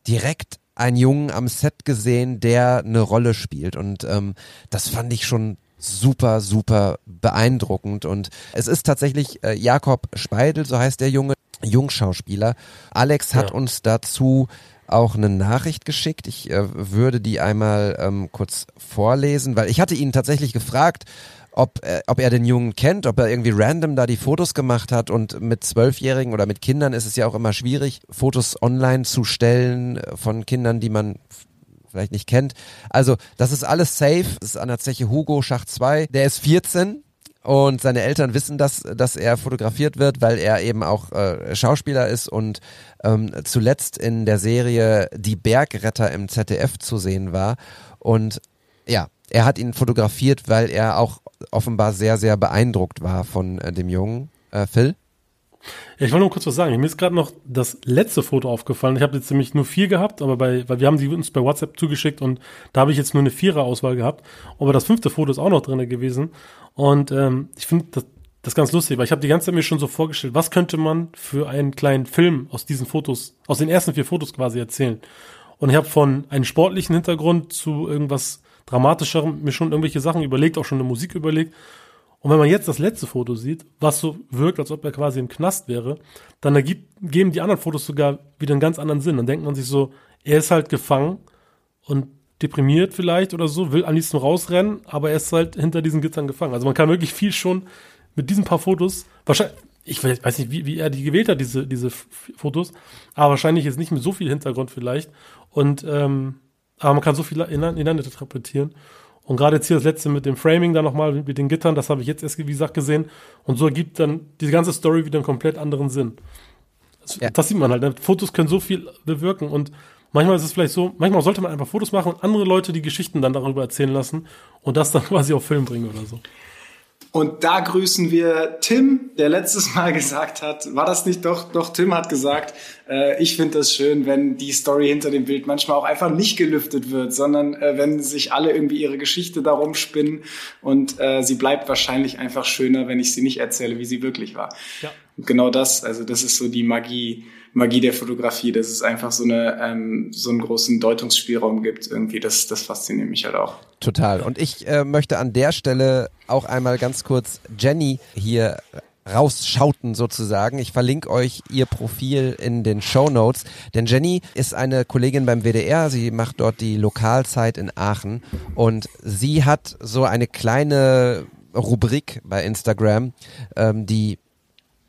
direkt einen Jungen am Set gesehen, der eine Rolle spielt und ähm, das fand ich schon super, super beeindruckend. Und es ist tatsächlich äh, Jakob Speidel, so heißt der junge Jungschauspieler. Alex hat ja. uns dazu auch eine Nachricht geschickt. Ich äh, würde die einmal ähm, kurz vorlesen, weil ich hatte ihn tatsächlich gefragt, ob, äh, ob er den Jungen kennt, ob er irgendwie random da die Fotos gemacht hat und mit Zwölfjährigen oder mit Kindern ist es ja auch immer schwierig, Fotos online zu stellen äh, von Kindern, die man vielleicht nicht kennt. Also, das ist alles safe. Das ist an der Zeche Hugo Schacht 2. Der ist 14 und seine Eltern wissen, dass, dass er fotografiert wird, weil er eben auch äh, Schauspieler ist und ähm, zuletzt in der Serie Die Bergretter im ZDF zu sehen war. Und ja, er hat ihn fotografiert, weil er auch offenbar sehr, sehr beeindruckt war von äh, dem Jungen. Äh, Phil? Ja, ich wollte nur kurz was sagen. Mir ist gerade noch das letzte Foto aufgefallen. Ich habe jetzt nämlich nur vier gehabt, aber bei, weil wir haben die uns bei WhatsApp zugeschickt und da habe ich jetzt nur eine Vierer-Auswahl gehabt. Aber das fünfte Foto ist auch noch drin gewesen. Und ähm, ich finde das, das ganz lustig, weil ich habe die ganze Zeit mir schon so vorgestellt, was könnte man für einen kleinen Film aus diesen Fotos, aus den ersten vier Fotos quasi erzählen. Und ich habe von einem sportlichen Hintergrund zu irgendwas Dramatischerem mir schon irgendwelche Sachen überlegt, auch schon eine Musik überlegt. Und wenn man jetzt das letzte Foto sieht, was so wirkt, als ob er quasi im Knast wäre, dann ergibt, geben die anderen Fotos sogar wieder einen ganz anderen Sinn. Dann denkt man sich so, er ist halt gefangen und deprimiert vielleicht oder so, will am liebsten rausrennen, aber er ist halt hinter diesen Gittern gefangen. Also man kann wirklich viel schon mit diesen paar Fotos, wahrscheinlich, ich weiß nicht, wie, wie er die gewählt hat, diese, diese Fotos, aber wahrscheinlich jetzt nicht mit so viel Hintergrund vielleicht. Und ähm, aber man kann so viel ineinander interpretieren. Und gerade jetzt hier das letzte mit dem Framing dann nochmal mit den Gittern, das habe ich jetzt erst, wie gesagt, gesehen. Und so ergibt dann die ganze Story wieder einen komplett anderen Sinn. Das, ja. das sieht man halt. Ne? Fotos können so viel bewirken und manchmal ist es vielleicht so, manchmal sollte man einfach Fotos machen und andere Leute die Geschichten dann darüber erzählen lassen und das dann (laughs) quasi auf Film bringen oder so. Und da grüßen wir Tim, der letztes Mal (laughs) gesagt hat, war das nicht doch, doch Tim hat gesagt, äh, ich finde das schön, wenn die Story hinter dem Bild manchmal auch einfach nicht gelüftet wird, sondern äh, wenn sich alle irgendwie ihre Geschichte darum spinnen und äh, sie bleibt wahrscheinlich einfach schöner, wenn ich sie nicht erzähle, wie sie wirklich war. Ja. genau das, also das ist so die Magie, Magie der Fotografie, dass es einfach so eine ähm, so einen großen Deutungsspielraum gibt. Irgendwie, das das fasziniert mich halt auch. Total. Und ich äh, möchte an der Stelle auch einmal ganz kurz Jenny hier rausschauten sozusagen. Ich verlinke euch ihr Profil in den Show Notes, denn Jenny ist eine Kollegin beim WDR. Sie macht dort die Lokalzeit in Aachen und sie hat so eine kleine Rubrik bei Instagram, ähm, die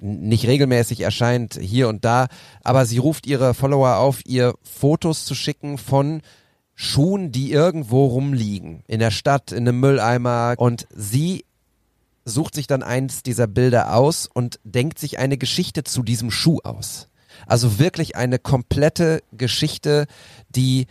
nicht regelmäßig erscheint hier und da, aber sie ruft ihre Follower auf, ihr Fotos zu schicken von Schuhen, die irgendwo rumliegen. In der Stadt, in einem Mülleimer. Und sie sucht sich dann eins dieser Bilder aus und denkt sich eine Geschichte zu diesem Schuh aus. Also wirklich eine komplette Geschichte, die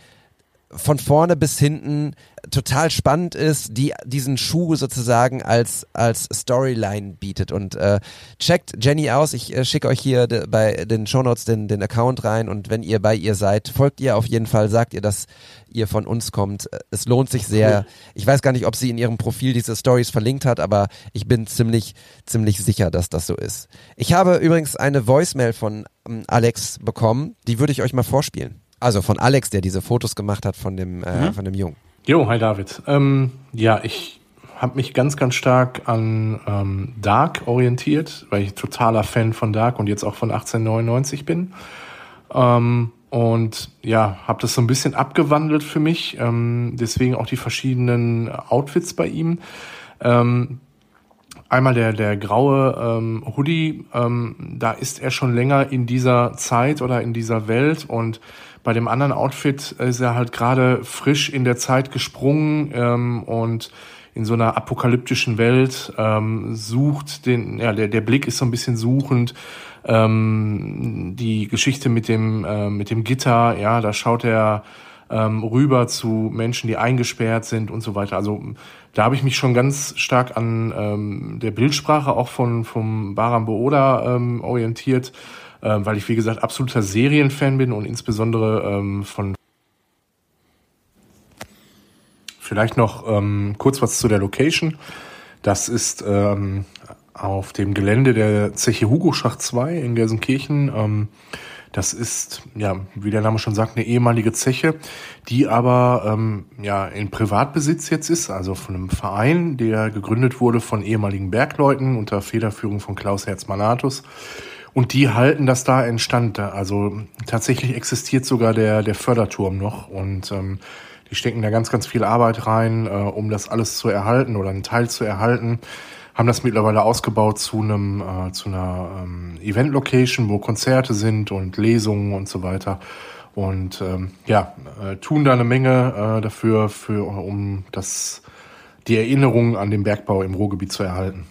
von vorne bis hinten total spannend ist, die diesen Schuh sozusagen als als Storyline bietet und äh, checkt Jenny aus. Ich äh, schicke euch hier de, bei den Shownotes den den Account rein und wenn ihr bei ihr seid, folgt ihr auf jeden Fall, sagt ihr, dass ihr von uns kommt. Es lohnt sich sehr. Ich weiß gar nicht, ob sie in ihrem Profil diese Stories verlinkt hat, aber ich bin ziemlich ziemlich sicher, dass das so ist. Ich habe übrigens eine Voicemail von ähm, Alex bekommen, die würde ich euch mal vorspielen. Also von Alex, der diese Fotos gemacht hat von dem, äh, Mhm. von dem Jungen. Jo, hi David. Ähm, ja, ich habe mich ganz, ganz stark an ähm, Dark orientiert, weil ich totaler Fan von Dark und jetzt auch von 1899 bin. Ähm, und ja, habe das so ein bisschen abgewandelt für mich. Ähm, deswegen auch die verschiedenen Outfits bei ihm. Ähm, Einmal der, der graue ähm, Hoodie, ähm, da ist er schon länger in dieser Zeit oder in dieser Welt und bei dem anderen Outfit ist er halt gerade frisch in der Zeit gesprungen ähm, und in so einer apokalyptischen Welt ähm, sucht den, ja, der, der Blick ist so ein bisschen suchend. Ähm, die Geschichte mit dem, äh, mit dem Gitter, ja, da schaut er ähm, rüber zu Menschen, die eingesperrt sind und so weiter. Also da habe ich mich schon ganz stark an ähm, der Bildsprache auch von vom Baram Booda ähm, orientiert, äh, weil ich wie gesagt absoluter Serienfan bin und insbesondere ähm, von vielleicht noch ähm, kurz was zu der Location. Das ist ähm, auf dem Gelände der Zeche Hugo Schacht 2 in Gelsenkirchen. Ähm, das ist, ja, wie der Name schon sagt, eine ehemalige Zeche, die aber ähm, ja in Privatbesitz jetzt ist, also von einem Verein, der gegründet wurde von ehemaligen Bergleuten unter Federführung von Klaus Herzmanatus. Und die halten das da in Stand. Also tatsächlich existiert sogar der, der Förderturm noch und ähm, die stecken da ganz, ganz viel Arbeit rein, äh, um das alles zu erhalten oder einen Teil zu erhalten haben das mittlerweile ausgebaut zu einem äh, zu einer ähm, Event-Location, wo Konzerte sind und Lesungen und so weiter. Und ähm, ja, äh, tun da eine Menge äh, dafür, für, um das die Erinnerung an den Bergbau im Ruhrgebiet zu erhalten.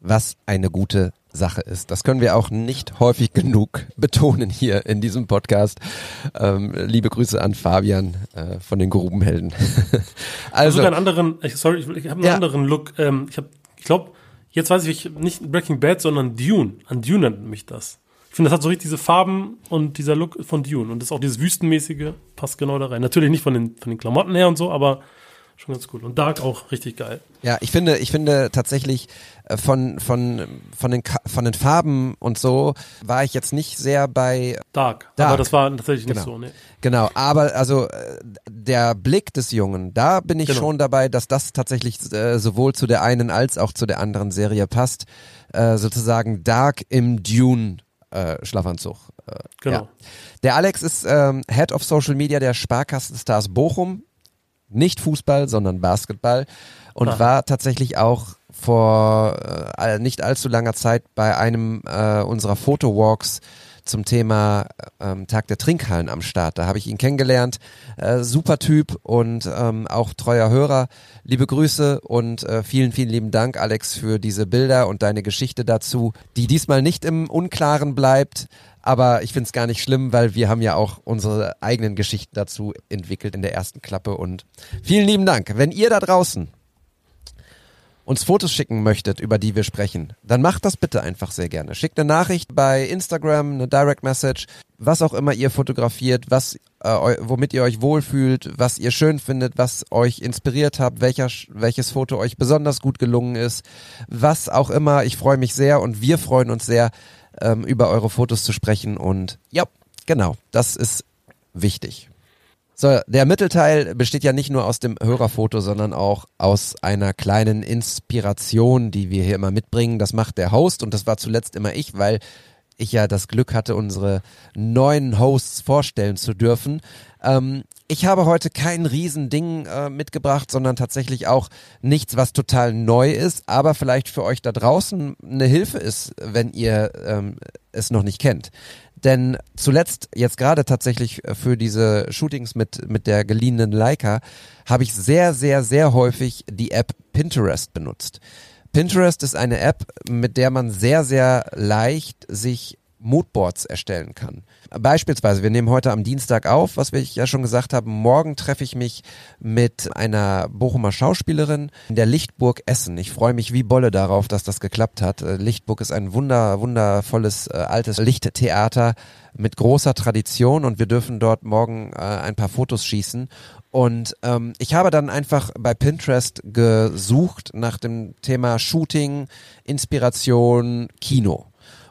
Was eine gute Sache ist. Das können wir auch nicht häufig genug betonen hier in diesem Podcast. Ähm, liebe Grüße an Fabian äh, von den Grubenhelden. (laughs) Also also, einen anderen, ich, sorry, ich, ich habe einen Ja. anderen Look. Ähm, ich habe, ich glaube, jetzt weiß ich nicht Breaking Bad, sondern Dune. An Dune nennt mich das. Ich finde, das hat so richtig diese Farben und dieser Look von Dune und das ist auch dieses wüstenmäßige passt genau da rein. Natürlich nicht von den von den Klamotten her und so, aber schon ganz cool. Und Dark auch richtig geil. ja, ich finde, ich finde tatsächlich von von von den von den Farben und so war ich jetzt nicht sehr bei Dark. Dark. Aber das war tatsächlich nicht Genau. so. Ne? Genau, aber also äh, der Blick des Jungen, da bin ich Genau. schon dabei, dass das tatsächlich äh, sowohl zu der einen als auch zu der anderen Serie passt. Äh, sozusagen Dark im Dune äh, Schlafanzug. Äh, Genau. Ja. Der Alex ist ähm, Head of Social Media der Sparkassenstars Bochum. Nicht Fußball, sondern Basketball. Und Ah. war tatsächlich auch vor äh, nicht allzu langer Zeit bei einem äh, unserer Fotowalks zum Thema ähm, Tag der Trinkhallen am Start. Da habe ich ihn kennengelernt. Äh, super Typ und ähm, auch treuer Hörer. Liebe Grüße und äh, vielen, vielen lieben Dank, Alex, für diese Bilder und deine Geschichte dazu, die diesmal nicht im Unklaren bleibt. Aber ich finde es gar nicht schlimm, weil wir haben ja auch unsere eigenen Geschichten dazu entwickelt in der ersten Klappe. Und vielen lieben Dank. Wenn ihr da draußen uns Fotos schicken möchtet, über die wir sprechen, dann macht das bitte einfach sehr gerne. Schickt eine Nachricht bei Instagram, eine Direct Message, was auch immer ihr fotografiert, was äh, womit ihr euch wohlfühlt, was ihr schön findet, was euch inspiriert habt, welcher, welches Foto euch besonders gut gelungen ist, was auch immer. Ich freue mich sehr und wir freuen uns sehr, ähm, über eure Fotos zu sprechen und ja, genau, das ist wichtig. So, der Mittelteil besteht ja nicht nur aus dem Hörerfoto, sondern auch aus einer kleinen Inspiration, die wir hier immer mitbringen. Das macht der Host und das war zuletzt immer ich, weil ich ja das Glück hatte, unsere neuen Hosts vorstellen zu dürfen. Ähm, ich habe heute kein Riesending äh, mitgebracht, sondern tatsächlich auch nichts, was total neu ist, aber vielleicht für euch da draußen eine Hilfe ist, wenn ihr ähm, es noch nicht kennt. Denn zuletzt, jetzt gerade tatsächlich äh, für diese Shootings mit, mit der geliehenen Leica, habe ich sehr, sehr, sehr häufig die App Pinterest benutzt. Pinterest ist eine App, mit der man sehr, sehr leicht sich Moodboards erstellen kann. Beispielsweise, wir nehmen heute am Dienstag auf, was wir ja schon gesagt haben, morgen treffe ich mich mit einer Bochumer Schauspielerin in der Lichtburg Essen. Ich freue mich wie Bolle darauf, dass das geklappt hat. Äh, Lichtburg ist ein wunder, wundervolles äh, altes Lichttheater mit großer Tradition und wir dürfen dort morgen äh, ein paar Fotos schießen. Und ähm, ich habe dann einfach bei Pinterest gesucht nach dem Thema Shooting, Inspiration, Kino.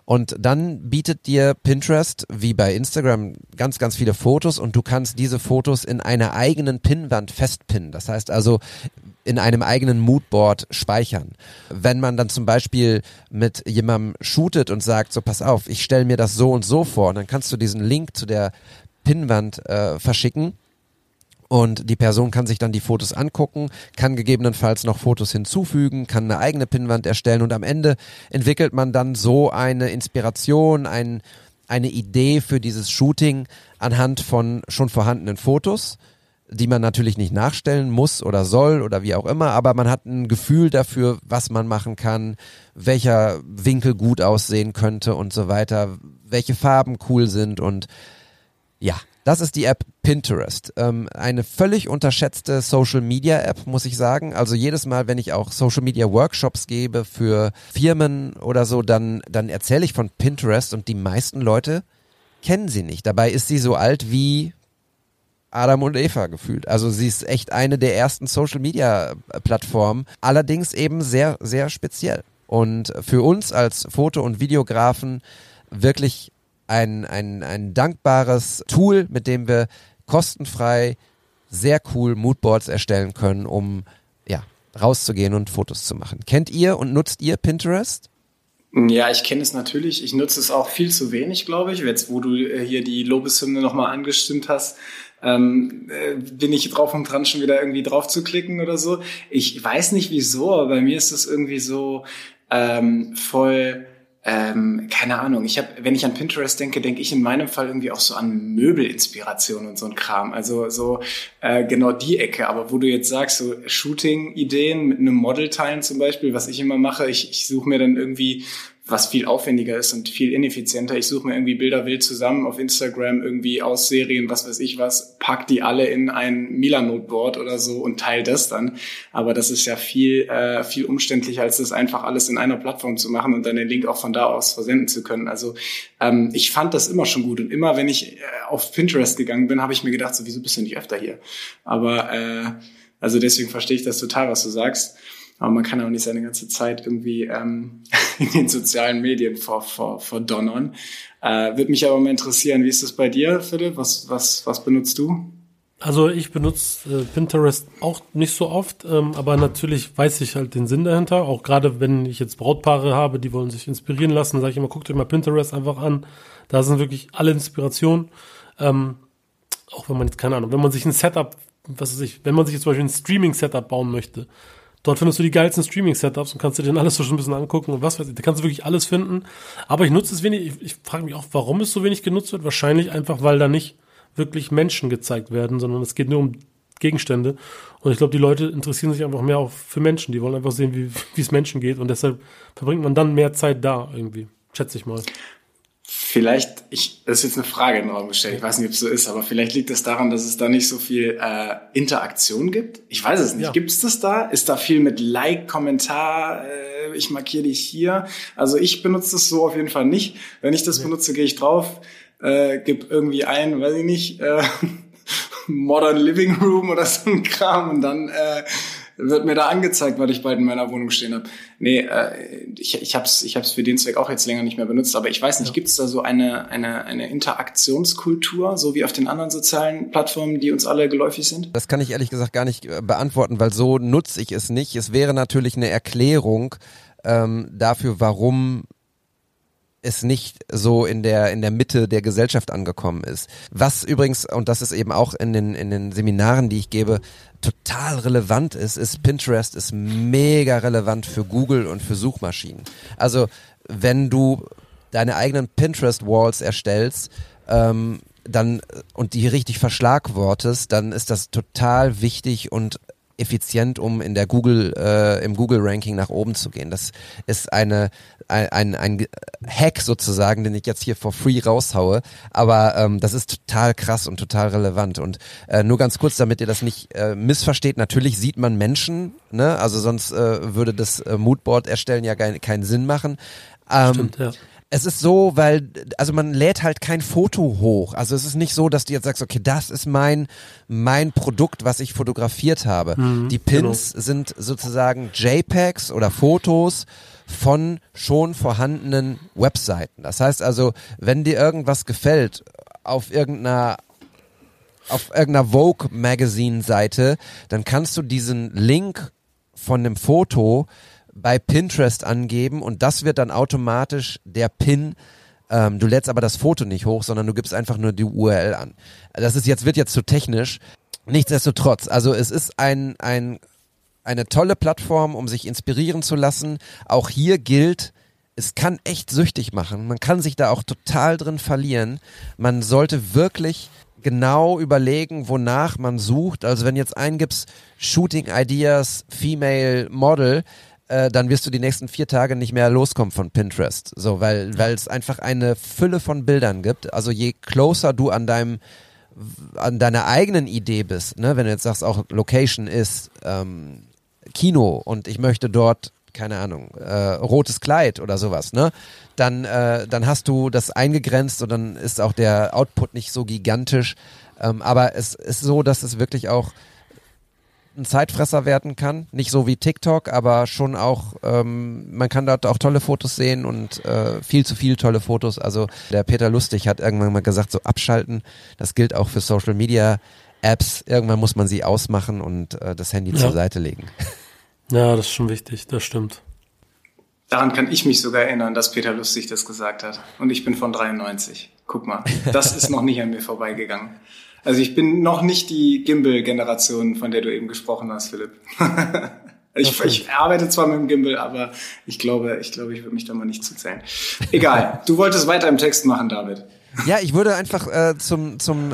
Und dann bietet dir Pinterest, wie bei Instagram, ganz, ganz viele Fotos und du kannst diese Fotos in einer eigenen Pinnwand festpinnen. Das heißt also, in einem eigenen Moodboard speichern. Wenn man dann zum Beispiel mit jemandem shootet und sagt, so pass auf, ich stelle mir das so und so vor, und dann kannst du diesen Link zu der Pinnwand äh, verschicken und die Person kann sich dann die Fotos angucken, kann gegebenenfalls noch Fotos hinzufügen, kann eine eigene Pinnwand erstellen und am Ende entwickelt man dann so eine Inspiration, ein, eine Idee für dieses Shooting anhand von schon vorhandenen Fotos, die man natürlich nicht nachstellen muss oder soll oder wie auch immer, aber man hat ein Gefühl dafür, was man machen kann, welcher Winkel gut aussehen könnte und so weiter, welche Farben cool sind und ja, das ist die App Pinterest. Ähm, eine völlig unterschätzte Social Media App, muss ich sagen. Also jedes Mal, wenn ich auch Social Media Workshops gebe für Firmen oder so, dann, dann erzähle ich von Pinterest und die meisten Leute kennen sie nicht. Dabei ist sie so alt wie Adam und Eva gefühlt. Also sie ist echt eine der ersten Social Media Plattformen, allerdings eben sehr, sehr speziell. Und für uns als Foto- und Videografen wirklich ein, ein, ein dankbares Tool, mit dem wir kostenfrei sehr cool Moodboards erstellen können, um ja, rauszugehen und Fotos zu machen. Kennt ihr und nutzt ihr Pinterest? Ja, ich kenne es natürlich. Ich nutze es auch viel zu wenig, glaube ich. Jetzt, wo du äh, hier die Lobeshymne nochmal angestimmt hast, ähm, äh, bin ich drauf und dran, schon wieder irgendwie drauf zu klicken oder so. Ich weiß nicht wieso, aber bei mir ist es irgendwie so ähm, voll ähm, keine Ahnung, ich habe, wenn ich an Pinterest denke, denke ich in meinem Fall irgendwie auch so an Möbelinspiration und so ein Kram. Also so äh, genau die Ecke. Aber wo du jetzt sagst, so Shooting-Ideen mit einem Model teilen zum Beispiel, was ich immer mache, ich, ich suche mir dann irgendwie was viel aufwendiger ist und viel ineffizienter. Ich suche mir irgendwie Bilder wild zusammen auf Instagram, irgendwie aus Serien, was weiß ich was, pack die alle in ein Mila-Noteboard oder so und teile das dann. Aber das ist ja viel, äh, viel umständlicher, als das einfach alles in einer Plattform zu machen und dann den Link auch von da aus versenden zu können. Also ähm, ich fand das immer schon gut und immer, wenn ich äh, auf Pinterest gegangen bin, habe ich mir gedacht, so wieso bist du nicht öfter hier? Aber äh, also deswegen verstehe ich das total, was du sagst. Aber man kann auch nicht seine ganze Zeit irgendwie ähm, (laughs) in den sozialen Medien vor, vor, verdonnern. Äh, Würde mich aber mal interessieren, wie ist das bei dir, Philipp? Was, was, was benutzt du? Also ich benutze äh, Pinterest auch nicht so oft, ähm, aber natürlich weiß ich halt den Sinn dahinter. Auch gerade wenn ich jetzt Brautpaare habe, die wollen sich inspirieren lassen, sage ich immer, guckt euch mal Pinterest einfach an. Da sind wirklich alle Inspirationen. Ähm, auch wenn man jetzt keine Ahnung, wenn man sich ein Setup, was weiß ich, wenn man sich jetzt zum Beispiel ein Streaming-Setup bauen möchte, Dort findest du die geilsten Streaming-Setups und kannst dir den alles so schon ein bisschen angucken und was weiß ich. Da kannst du wirklich alles finden. Aber ich nutze es wenig. Ich, ich frage mich auch, warum es so wenig genutzt wird. Wahrscheinlich einfach, weil da nicht wirklich Menschen gezeigt werden, sondern es geht nur um Gegenstände. Und ich glaube, die Leute interessieren sich einfach mehr auch für Menschen. Die wollen einfach sehen, wie (laughs) es Menschen geht. Und deshalb verbringt man dann mehr Zeit da irgendwie. Schätze ich mal. Vielleicht, ich, das ist jetzt eine Frage in den Raum gestellt. Ich weiß nicht, ob es so ist, aber vielleicht liegt es das daran, dass es da nicht so viel äh, Interaktion gibt. Ich weiß es nicht. Ja. Gibt es das da? Ist da viel mit Like, Kommentar? Äh, ich markiere dich hier. Also ich benutze das so auf jeden Fall nicht. Wenn ich das ja. benutze, gehe ich drauf, äh, gib irgendwie ein, weiß ich nicht, äh, (laughs) Modern Living Room oder so ein Kram und dann äh, wird mir da angezeigt, was ich bald in meiner Wohnung stehen habe. Nee, äh, ich, ich habe es ich hab's für den Zweck auch jetzt länger nicht mehr benutzt, aber ich weiß nicht, ja. gibt es da so eine, eine, eine Interaktionskultur, so wie auf den anderen sozialen Plattformen, die uns alle geläufig sind? Das kann ich ehrlich gesagt gar nicht äh, beantworten, weil so nutze ich es nicht. Es wäre natürlich eine Erklärung ähm, dafür, warum es nicht so in der in der Mitte der Gesellschaft angekommen ist. Was übrigens und das ist eben auch in den in den Seminaren, die ich gebe, total relevant ist, ist Pinterest ist mega relevant für Google und für Suchmaschinen. Also wenn du deine eigenen Pinterest Walls erstellst, ähm, dann und die richtig verschlagwortest, dann ist das total wichtig und effizient, um in der Google, äh, im Google-Ranking nach oben zu gehen. Das ist eine, ein, ein, ein Hack sozusagen, den ich jetzt hier for free raushaue. Aber ähm, das ist total krass und total relevant. Und äh, nur ganz kurz, damit ihr das nicht äh, missversteht, natürlich sieht man Menschen, ne? Also sonst äh, würde das äh, Moodboard erstellen ja kein, keinen Sinn machen. Ähm, Stimmt, ja es ist so, weil, also man lädt halt kein Foto hoch. Also es ist nicht so, dass du jetzt sagst, okay, das ist mein, mein Produkt, was ich fotografiert habe. Mhm, die Pins genau. sind sozusagen JPEGs oder Fotos von schon vorhandenen Webseiten. Das heißt also, wenn dir irgendwas gefällt auf irgendeiner auf irgendeiner Vogue Magazine Seite, dann kannst du diesen Link von dem Foto bei Pinterest angeben und das wird dann automatisch der Pin. Ähm, du lädst aber das Foto nicht hoch, sondern du gibst einfach nur die URL an. Das ist jetzt wird jetzt zu technisch. Nichtsdestotrotz, also es ist ein ein eine tolle Plattform, um sich inspirieren zu lassen. Auch hier gilt, es kann echt süchtig machen. Man kann sich da auch total drin verlieren. Man sollte wirklich genau überlegen, wonach man sucht. Also wenn jetzt eingibst Shooting Ideas Female Model, äh, dann wirst du die nächsten vier Tage nicht mehr loskommen von Pinterest. So, weil, weil es einfach eine Fülle von Bildern gibt. Also je closer du an deinem an deiner eigenen Idee bist, ne, wenn du jetzt sagst, auch Location ist ähm, Kino und ich möchte dort keine Ahnung, äh, rotes Kleid oder sowas, ne? Dann, äh, dann hast du das eingegrenzt und dann ist auch der Output nicht so gigantisch. Ähm, aber es ist so, dass es wirklich auch ein Zeitfresser werden kann. Nicht so wie TikTok, aber schon auch, ähm, man kann dort auch tolle Fotos sehen und äh, viel zu viel tolle Fotos. Also der Peter Lustig hat irgendwann mal gesagt, so abschalten, das gilt auch für Social Media Apps. Irgendwann muss man sie ausmachen und äh, das Handy ja. zur Seite legen. (laughs) Ja, das ist schon wichtig, das stimmt. Daran kann ich mich sogar erinnern, dass Peter Lustig das gesagt hat. Und ich bin von 93. Guck mal, das ist noch nicht an mir vorbeigegangen. Also ich bin noch nicht die Gimbal-Generation, von der du eben gesprochen hast, Philipp. (laughs) ich, ich, arbeite zwar mit dem Gimbal, aber ich glaube, ich glaube, ich würde mich da mal nicht zuzählen. Egal. Du wolltest weiter im Text machen, David. Ja, ich würde einfach äh, zum, zum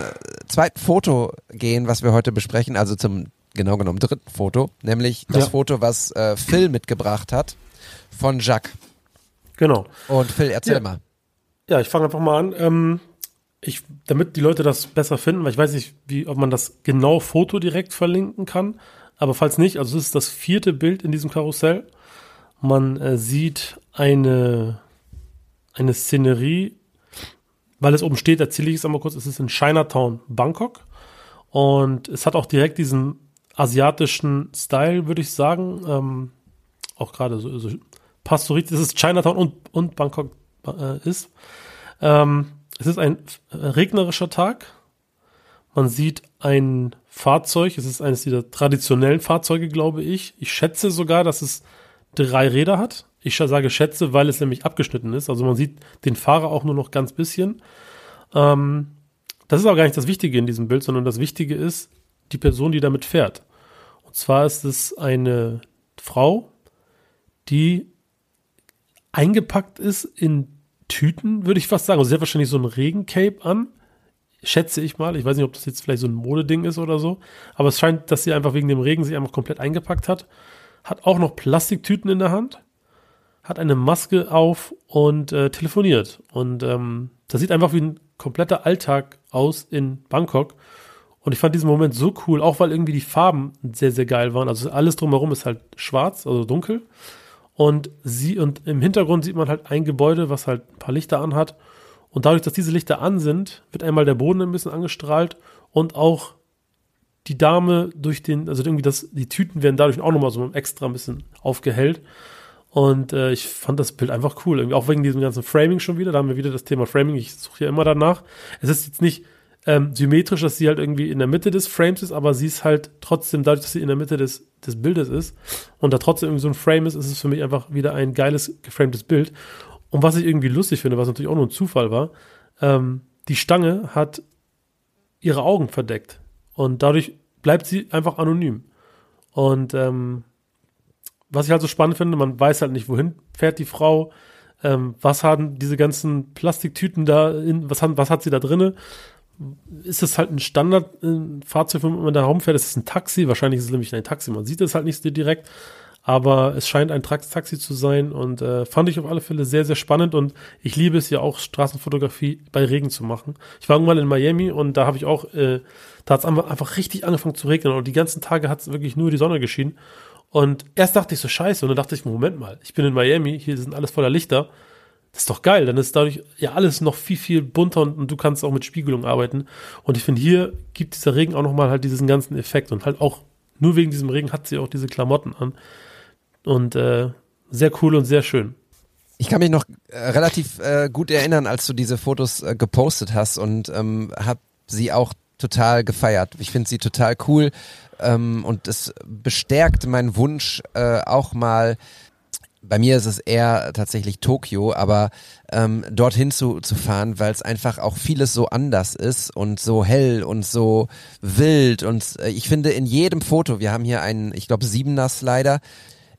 zweiten Foto gehen, was wir heute besprechen, also zum genau genommen dritten Foto, nämlich das ja. Foto, was äh, Phil mitgebracht hat von Jacques. Genau. Und Phil, erzähl ja. mal. Ja, ich fange einfach mal an. Ähm, ich, damit die Leute das besser finden, weil ich weiß nicht, wie, ob man das genau Foto direkt verlinken kann. Aber falls nicht, also es ist das vierte Bild in diesem Karussell. Man äh, sieht eine, eine Szenerie, weil es oben steht, erzähle ich es einmal kurz, es ist in Chinatown, Bangkok. Und es hat auch direkt diesen asiatischen Style, würde ich sagen. Ähm, auch gerade so, so passt so richtig, dass es Chinatown und, und Bangkok äh, ist. Ähm, es ist ein regnerischer Tag. Man sieht ein Fahrzeug. Es ist eines dieser traditionellen Fahrzeuge, glaube ich. Ich schätze sogar, dass es drei Räder hat. Ich sage schätze, weil es nämlich abgeschnitten ist. Also man sieht den Fahrer auch nur noch ganz bisschen. Ähm, das ist aber gar nicht das Wichtige in diesem Bild, sondern das Wichtige ist die Person, die damit fährt. Und zwar ist es eine Frau, die eingepackt ist in Tüten, würde ich fast sagen. Also sie hat wahrscheinlich so ein Regencape an. Schätze ich mal. Ich weiß nicht, ob das jetzt vielleicht so ein Modeding ist oder so. Aber es scheint, dass sie einfach wegen dem Regen sich einfach komplett eingepackt hat. Hat auch noch Plastiktüten in der Hand. hat eine Maske auf und äh, telefoniert. Und ähm, das sieht einfach wie ein kompletter Alltag aus in Bangkok. Und ich fand diesen Moment so cool, auch weil irgendwie die Farben sehr, sehr geil waren. Also alles drumherum ist halt schwarz, also dunkel. Und sie, und im Hintergrund sieht man halt ein Gebäude, was halt ein paar Lichter anhat. Und dadurch, dass diese Lichter an sind, wird einmal der Boden ein bisschen angestrahlt und auch die Dame durch den, also irgendwie das, die Tüten werden dadurch auch nochmal so extra ein bisschen aufgehellt. Und äh, ich fand das Bild einfach cool. Irgendwie auch wegen diesem ganzen Framing schon wieder. Da haben wir wieder das Thema Framing. Ich suche ja immer danach. Es ist jetzt nicht ähm, symmetrisch, dass sie halt irgendwie in der Mitte des Frames ist, aber sie ist halt trotzdem, dadurch, dass sie in der Mitte des, des Bildes ist und da trotzdem irgendwie so ein Frame ist, ist es für mich einfach wieder ein geiles, geframtes Bild. Und was ich irgendwie lustig finde, was natürlich auch nur ein Zufall war, ähm, die Stange hat ihre Augen verdeckt. Und dadurch bleibt sie einfach anonym. Und ähm, was ich halt so spannend finde, man weiß halt nicht, wohin fährt die Frau, ähm, was haben diese ganzen Plastiktüten da, in, was, haben, was hat sie da drinne? Ist es halt ein Standardfahrzeug, wenn man da rumfährt? Ist es ein Taxi? Wahrscheinlich ist es nämlich ein Taxi. Man sieht es halt nicht so direkt, aber es scheint ein Taxi zu sein und äh, fand ich auf alle Fälle sehr, sehr spannend und ich liebe es ja auch, Straßenfotografie bei Regen zu machen. Ich war irgendwann in Miami und da habe ich auch, äh, da hat es einfach richtig angefangen zu regnen und die ganzen Tage hat es wirklich nur die Sonne geschienen und erst dachte ich so scheiße und dann dachte ich, Moment mal, ich bin in Miami, hier sind alles voller Lichter. Das ist doch geil, dann ist dadurch ja alles noch viel, viel bunter und, und du kannst auch mit Spiegelung arbeiten. Und ich finde, hier gibt dieser Regen auch nochmal halt diesen ganzen Effekt und halt auch nur wegen diesem Regen hat sie auch diese Klamotten an. Und äh, sehr cool und sehr schön. Ich kann mich noch äh, relativ äh, gut erinnern, als du diese Fotos äh, gepostet hast und ähm, habe sie auch total gefeiert. Ich finde sie total cool ähm, und es bestärkt meinen Wunsch äh, auch mal bei mir ist es eher tatsächlich Tokio, aber ähm, dorthin zu, zu fahren, weil es einfach auch vieles so anders ist und so hell und so wild. Und äh, ich finde in jedem Foto, wir haben hier einen, ich glaube, Siebener Slider,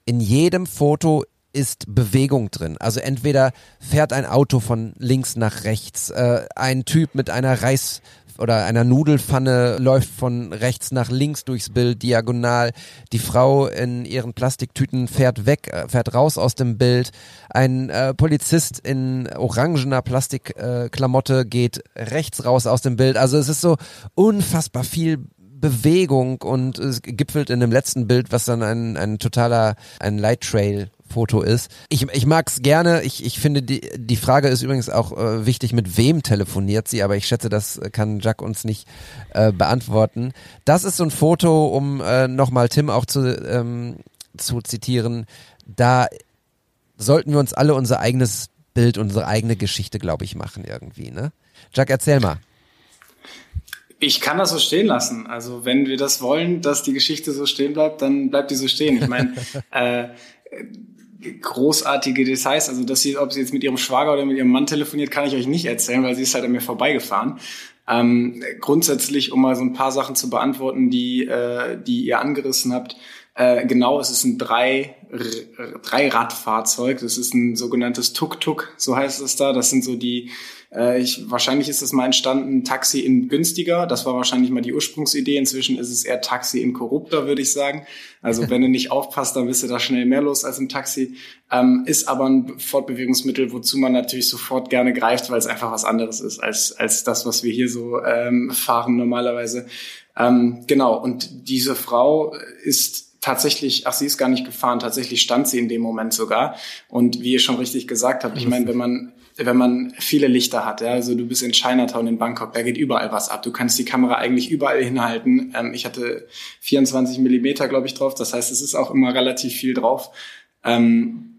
in jedem Foto ist Bewegung drin. Also entweder fährt ein Auto von links nach rechts, äh, ein Typ mit einer Reis oder einer Nudelfanne läuft von rechts nach links durchs Bild diagonal. Die Frau in ihren Plastiktüten fährt weg, äh, fährt raus aus dem Bild. Ein äh, Polizist in orangener Plastikklamotte äh, geht rechts raus aus dem Bild. Also es ist so unfassbar viel Bewegung und es gipfelt in dem letzten Bild, was dann ein, ein totaler, ein Light Trail Foto ist. Ich, ich mag es gerne. Ich, ich finde, die, die Frage ist übrigens auch äh, wichtig, mit wem telefoniert sie, aber ich schätze, das kann Jack uns nicht äh, beantworten. Das ist so ein Foto, um äh, nochmal Tim auch zu, ähm, zu zitieren. Da sollten wir uns alle unser eigenes Bild, unsere eigene Geschichte, glaube ich, machen irgendwie. Ne? Jack, erzähl mal. Ich kann das so stehen lassen. Also wenn wir das wollen, dass die Geschichte so stehen bleibt, dann bleibt die so stehen. Ich meine, (laughs) äh, großartige Details. Also, dass sie, ob sie jetzt mit ihrem Schwager oder mit ihrem Mann telefoniert, kann ich euch nicht erzählen, weil sie ist halt an mir vorbeigefahren. Ähm, grundsätzlich, um mal so ein paar Sachen zu beantworten, die, äh, die ihr angerissen habt. Äh, genau, es ist ein drei, drei Radfahrzeug. Das ist ein sogenanntes Tuk-Tuk, so heißt es da. Das sind so die äh, ich, wahrscheinlich ist es mal entstanden, Taxi in günstiger. Das war wahrscheinlich mal die Ursprungsidee. Inzwischen ist es eher Taxi in korrupter, würde ich sagen. Also (laughs) wenn du nicht aufpasst, dann bist du da schnell mehr los als im Taxi. Ähm, ist aber ein Fortbewegungsmittel, wozu man natürlich sofort gerne greift, weil es einfach was anderes ist als, als das, was wir hier so ähm, fahren normalerweise. Ähm, genau, und diese Frau ist tatsächlich, ach, sie ist gar nicht gefahren, tatsächlich stand sie in dem Moment sogar. Und wie ihr schon richtig gesagt habt, ich meine, wenn man wenn man viele Lichter hat. Ja? Also du bist in Chinatown in Bangkok, da geht überall was ab. Du kannst die Kamera eigentlich überall hinhalten. Ähm, ich hatte 24 Millimeter, glaube ich, drauf. Das heißt, es ist auch immer relativ viel drauf. Ähm,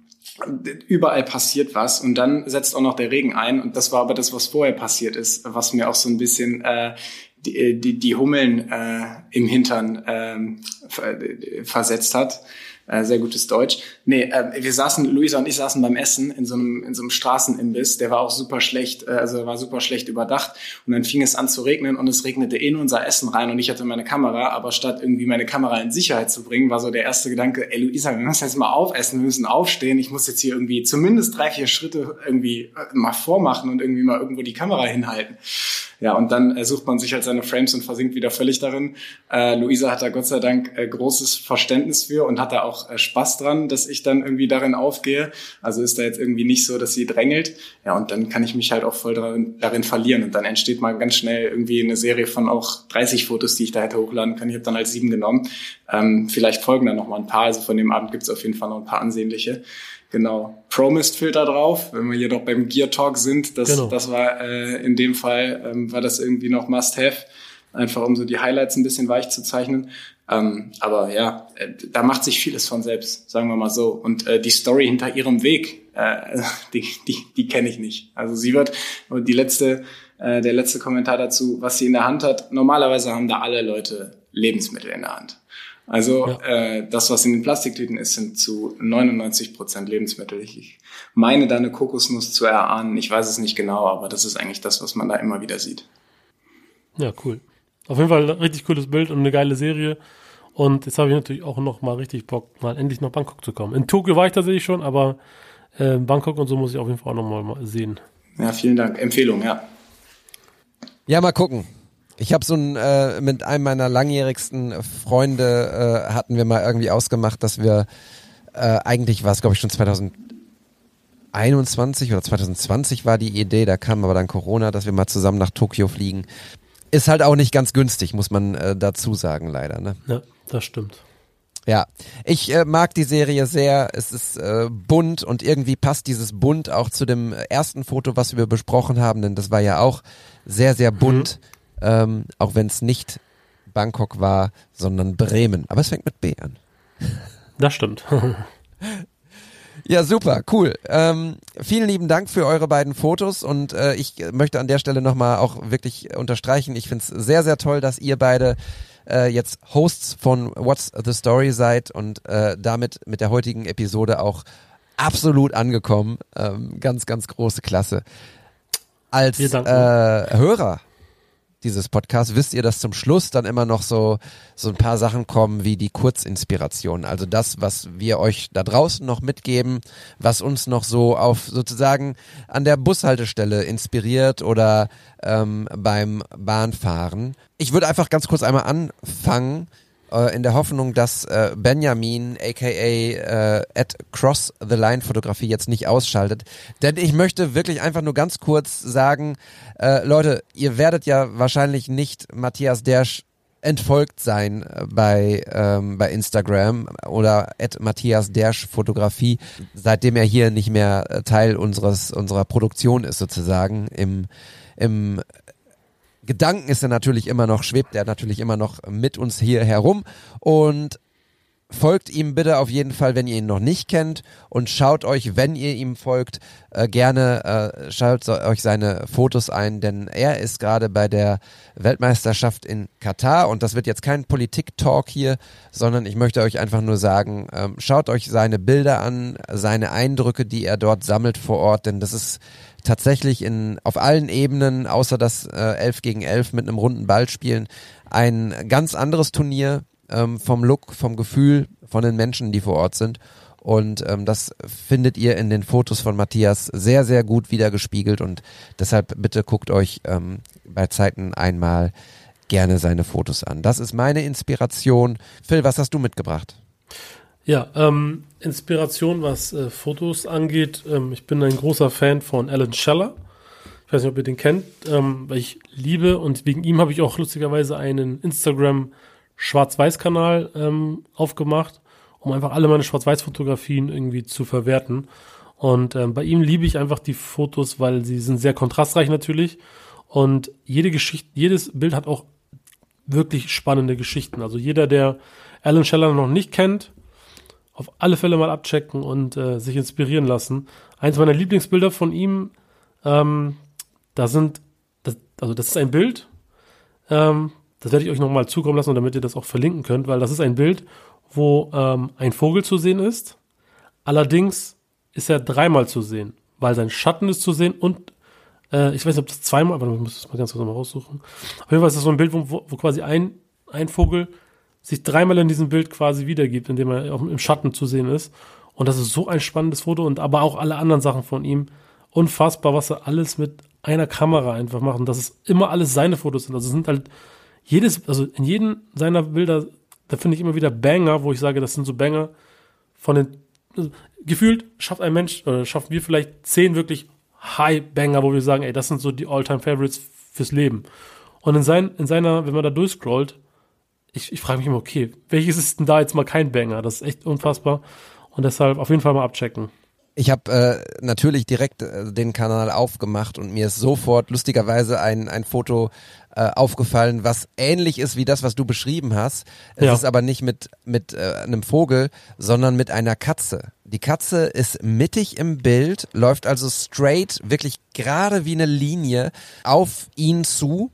überall passiert was und dann setzt auch noch der Regen ein und das war aber das, was vorher passiert ist, was mir auch so ein bisschen äh, die, die, die Hummeln äh, im Hintern äh, versetzt hat. Äh, sehr gutes Deutsch. Nee, äh, wir saßen, Luisa und ich saßen beim Essen in so einem, in so einem Straßenimbiss, der war auch super schlecht, äh, also war super schlecht überdacht. Und dann fing es an zu regnen und es regnete in unser Essen rein und ich hatte meine Kamera, aber statt irgendwie meine Kamera in Sicherheit zu bringen, war so der erste Gedanke, ey Luisa, wir müssen jetzt mal aufessen, wir müssen aufstehen, ich muss jetzt hier irgendwie zumindest drei, vier Schritte irgendwie äh, mal vormachen und irgendwie mal irgendwo die Kamera hinhalten. Ja, und dann äh, sucht man sich halt seine Frames und versinkt wieder völlig darin. Äh, Luisa hat da Gott sei Dank äh, großes Verständnis für und hat da auch äh, Spaß dran, dass ich dann irgendwie darin aufgehe. Also ist da jetzt irgendwie nicht so, dass sie drängelt. Ja, und dann kann ich mich halt auch voll darin, darin verlieren. Und dann entsteht mal ganz schnell irgendwie eine Serie von auch 30 Fotos, die ich da hätte hochladen können. Ich habe dann halt sieben genommen. Ähm, vielleicht folgen dann noch mal ein paar. Also von dem Abend gibt's auf jeden Fall noch ein paar ansehnliche. Genau. Promist-Filter drauf, wenn wir hier noch beim Gear Talk sind. Das, Genau. das war äh, in dem Fall, ähm, war das irgendwie noch Must-Have, einfach um so die Highlights ein bisschen weich zu zeichnen. Ähm, aber ja, äh, da macht sich vieles von selbst, sagen wir mal so. Und äh, die Story hinter ihrem Weg, äh, (laughs) die, die, die kenne ich nicht. Also sie wird, und die letzte, äh, der letzte Kommentar dazu, was sie in der Hand hat, normalerweise haben da alle Leute Lebensmittel in der Hand. Also Ja. äh, das, was in den Plastiktüten ist, sind zu 99 Prozent Lebensmittel. Ich, meine da eine Kokosnuss zu erahnen. Ich weiß es nicht genau, aber das ist eigentlich das, was man da immer wieder sieht. Ja, cool. Auf jeden Fall ein richtig cooles Bild und eine geile Serie. Und jetzt habe ich natürlich auch noch mal richtig Bock, mal endlich nach Bangkok zu kommen. In Tokio war ich tatsächlich schon, aber äh, Bangkok und so muss ich auf jeden Fall auch noch mal sehen. Ja, vielen Dank. Empfehlung, ja. Ja, mal gucken. Ich habe so ein oder mit einem meiner langjährigsten Freunde äh, hatten wir mal irgendwie ausgemacht, dass wir äh, eigentlich war es glaube ich schon 2021 oder 2020 war die Idee, da kam aber dann Corona, dass wir mal zusammen nach Tokio fliegen. Ist halt auch nicht ganz günstig, muss man äh, dazu sagen, leider. Ne? Ja, das stimmt. Ja, ich äh, mag die Serie sehr. Es ist äh, bunt und irgendwie passt dieses bunt auch zu dem ersten Foto, was wir besprochen haben, denn das war ja auch sehr, sehr bunt, ähm, auch wenn es nicht Bangkok war, sondern Bremen. Aber es fängt mit B an. Das stimmt. (laughs) Ja, super, cool. Ähm, vielen lieben Dank für eure beiden Fotos und äh, ich möchte an der Stelle nochmal auch wirklich unterstreichen, ich finde es sehr, sehr toll, dass ihr beide äh, jetzt Hosts von What's the Story seid und äh, damit mit der heutigen Episode auch absolut angekommen. Ähm, ganz, ganz große Klasse. Als äh. Hörer dieses Podcasts wisst ihr, dass zum Schluss dann immer noch so, so ein paar Sachen kommen wie die Kurzinspiration. Also das, was wir euch da draußen noch mitgeben, was uns noch so auf sozusagen an der Bushaltestelle inspiriert oder ähm, beim Bahnfahren. Ich würde einfach ganz kurz einmal anfangen in der Hoffnung, dass äh, Benjamin, aka äh, at Cross the Line Fotografie jetzt nicht ausschaltet. Denn ich möchte wirklich einfach nur ganz kurz sagen, äh, Leute, ihr werdet ja wahrscheinlich nicht Matthias Dersch entfolgt sein äh, bei, ähm, bei Instagram oder at Matthias Dersch Fotografie, seitdem er hier nicht mehr äh, Teil unseres, unserer Produktion ist sozusagen im, im Gedanken ist er natürlich immer noch, schwebt er natürlich immer noch mit uns hier herum. Und folgt ihm bitte auf jeden Fall, wenn ihr ihn noch nicht kennt. Und schaut euch, wenn ihr ihm folgt, äh, gerne äh, schaut euch seine Fotos ein, denn er ist gerade bei der Weltmeisterschaft in Katar. Und das wird jetzt kein Politik-Talk hier, sondern ich möchte euch einfach nur sagen, ähm, schaut euch seine Bilder an, seine Eindrücke, die er dort sammelt vor Ort, denn das ist tatsächlich in auf allen Ebenen, außer das äh, 11 gegen 11 mit einem runden Ball spielen, ein ganz anderes Turnier ähm, vom Look, vom Gefühl, von den Menschen, die vor Ort sind. Und ähm, das findet ihr in den Fotos von Matthias sehr, sehr gut wiedergespiegelt. Und deshalb bitte guckt euch ähm, bei Zeiten einmal gerne seine Fotos an. Das ist meine Inspiration. Phil, was hast du mitgebracht? Ja, ähm, Inspiration, was äh, Fotos angeht. Ähm, ich bin ein großer Fan von Alan Scheller. Ich weiß nicht, ob ihr den kennt, ähm, weil ich liebe und wegen ihm habe ich auch lustigerweise einen Instagram Schwarz-Weiß-Kanal ähm, aufgemacht, um einfach alle meine Schwarz-Weiß-Fotografien irgendwie zu verwerten. Und ähm, bei ihm liebe ich einfach die Fotos, weil sie sind sehr kontrastreich natürlich. Und jede Geschichte, jedes Bild hat auch wirklich spannende Geschichten. Also jeder, der Alan Scheller noch nicht kennt, auf alle Fälle mal abchecken und äh, sich inspirieren lassen. Eins meiner Lieblingsbilder von ihm, ähm, da sind, das, also das ist ein Bild, ähm, das werde ich euch nochmal zukommen lassen, damit ihr das auch verlinken könnt, weil das ist ein Bild, wo ähm, ein Vogel zu sehen ist. Allerdings ist er dreimal zu sehen, weil sein Schatten ist zu sehen und äh, ich weiß nicht, ob das zweimal, aber ich muss das mal ganz kurz mal raussuchen. Auf jeden Fall ist das so ein Bild, wo, wo, quasi ein, ein Vogel sich dreimal in diesem Bild quasi wiedergibt, indem er auch im Schatten zu sehen ist. Und das ist so ein spannendes Foto und aber auch alle anderen Sachen von ihm. Unfassbar, was er alles mit einer Kamera einfach macht und dass es immer alles seine Fotos sind. Also es sind halt jedes, also in jedem seiner Bilder, da finde ich immer wieder Banger, wo ich sage, das sind so Banger von den, also gefühlt schafft ein Mensch, oder schaffen wir vielleicht zehn wirklich High-Banger, wo wir sagen, ey, das sind so die All-Time-Favorites fürs Leben. Und in, sein, in seiner, wenn man da durchscrollt, ich, ich frage mich immer, okay, welches ist denn da jetzt mal kein Banger? Das ist echt unfassbar. Und deshalb auf jeden Fall mal abchecken. Ich habe äh, natürlich direkt äh, den Kanal aufgemacht und mir ist sofort lustigerweise ein, ein Foto äh, aufgefallen, was ähnlich ist wie das, was du beschrieben hast. Es Ja. ist aber nicht mit, mit äh, einem Vogel, sondern mit einer Katze. Die Katze ist mittig im Bild, läuft also straight, wirklich gerade wie eine Linie auf ihn zu.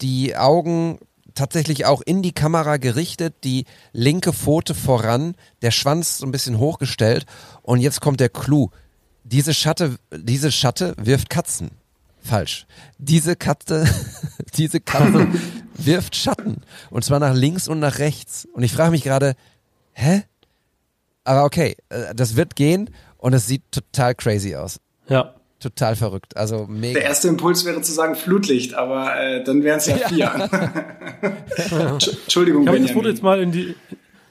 Die Augen tatsächlich auch in die Kamera gerichtet, die linke Pfote voran, der Schwanz so ein bisschen hochgestellt und jetzt kommt der Clou. Diese Schatte, diese Schatte wirft Katzen. Falsch. Diese Katze, (laughs) diese Katze (laughs) wirft Schatten und zwar nach links und nach rechts und ich frage mich gerade, hä? Aber okay, äh, das wird gehen und es sieht total crazy aus. Ja. Total verrückt. Also Der mega. erste Impuls wäre zu sagen Flutlicht, aber äh, dann wären es ja (laughs) vier. (laughs) Entsch- Entschuldigung, Ich habe das Foto jetzt mal in die,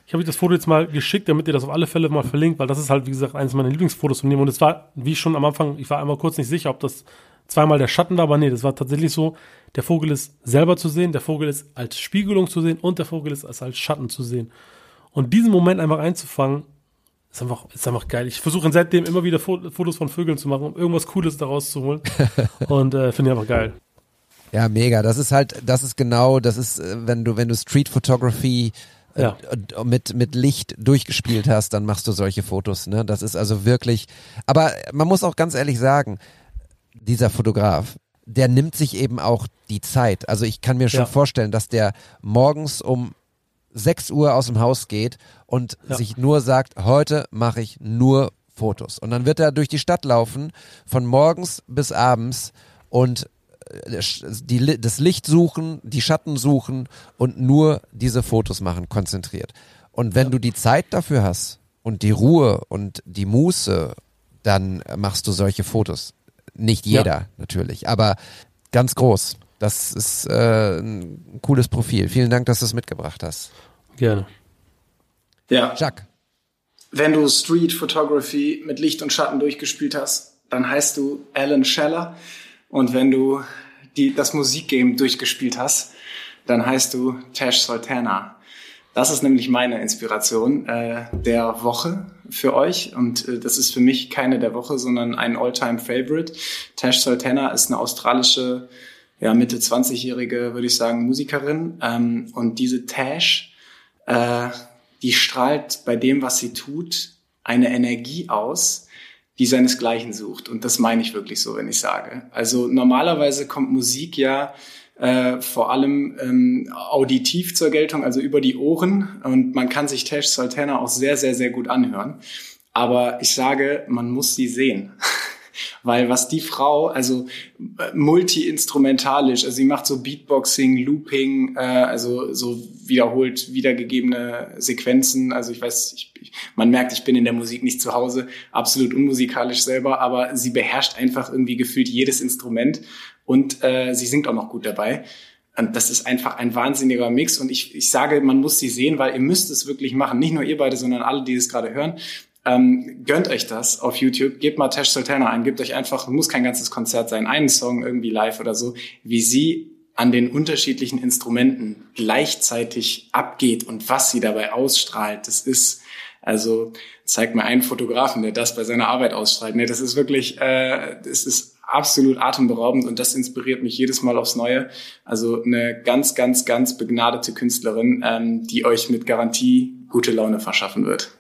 ich habe euch das Foto jetzt mal geschickt, damit ihr das auf alle Fälle mal verlinkt, weil das ist halt, wie gesagt, eines meiner Lieblingsfotos von ihm. Und es war, wie schon am Anfang, ich war einmal kurz nicht sicher, ob das zweimal der Schatten war, aber nee, das war tatsächlich so, der Vogel ist selber zu sehen, der Vogel ist als Spiegelung zu sehen und der Vogel ist als, als Schatten zu sehen. Und diesen Moment einfach einzufangen, ist einfach, ist einfach geil. Ich versuche seitdem immer wieder Fo- Fotos von Vögeln zu machen, um irgendwas Cooles daraus zu holen. (laughs) und äh, finde ich einfach geil. Ja, mega. Das ist halt, das ist genau, das ist, äh, wenn du, wenn du Street Photography äh, Ja. mit, mit Licht durchgespielt hast, dann machst du solche Fotos, ne? Das ist also wirklich, aber man muss auch ganz ehrlich sagen, dieser Fotograf, der nimmt sich eben auch die Zeit. Also ich kann mir schon Ja. vorstellen, dass der morgens um 6 Uhr aus dem Haus geht und Ja. sich nur sagt, heute mache ich nur Fotos. Und dann wird er durch die Stadt laufen, von morgens bis abends und äh, die, das Licht suchen, die Schatten suchen und nur diese Fotos machen, konzentriert. Und wenn du die Zeit dafür hast und die Ruhe und die Muße, dann machst du solche Fotos. Nicht Ja. jeder natürlich, aber ganz groß. Das ist äh, ein cooles Profil. Vielen Dank, dass du es mitgebracht hast. Gerne. Ja, Jacques. wenn du Street Photography mit Licht und Schatten durchgespielt hast, dann heißt du Alan Scheller. Und wenn du die, das Musikgame durchgespielt hast, dann heißt du Tash Sultana. Das ist nämlich meine Inspiration äh, der Woche für euch. Und äh, das ist für mich keine der Woche, sondern ein All-Time-Favorite. Tash Sultana ist eine australische, ja, Mitte 20-jährige, würde ich sagen, Musikerin. Ähm, und diese Tash, äh, die strahlt bei dem, was sie tut, eine Energie aus, die seinesgleichen sucht. Und das meine ich wirklich so, wenn ich sage. Also normalerweise kommt Musik ja äh, vor allem ähm, auditiv zur Geltung, also über die Ohren. Und man kann sich Tash Sultana auch sehr, sehr, sehr gut anhören. Aber ich sage, man muss sie sehen. (laughs) Weil was die Frau, also äh, multi-instrumentalisch, also sie macht so Beatboxing, Looping, äh, also so wiederholt wiedergegebene Sequenzen. Also ich weiß, ich, ich, man merkt, ich bin in der Musik nicht zu Hause, absolut unmusikalisch selber, aber sie beherrscht einfach irgendwie gefühlt jedes Instrument und äh, sie singt auch noch gut dabei. Und das ist einfach ein wahnsinniger Mix. Und ich, ich sage, man muss sie sehen, weil ihr müsst es wirklich machen. Nicht nur ihr beide, sondern alle, die es gerade hören. Ähm, gönnt euch das auf YouTube. Gebt mal Tash Sultana ein. Gebt euch einfach, muss kein ganzes Konzert sein, einen Song irgendwie live oder so, wie sie an den unterschiedlichen Instrumenten gleichzeitig abgeht und was sie dabei ausstrahlt. Das ist, also zeigt mir einen Fotografen, der das bei seiner Arbeit ausstrahlt. Nee, das ist wirklich, äh, das ist absolut atemberaubend und das inspiriert mich jedes Mal aufs Neue. Also eine ganz, ganz, ganz begnadete Künstlerin, ähm, die euch mit Garantie gute Laune verschaffen wird.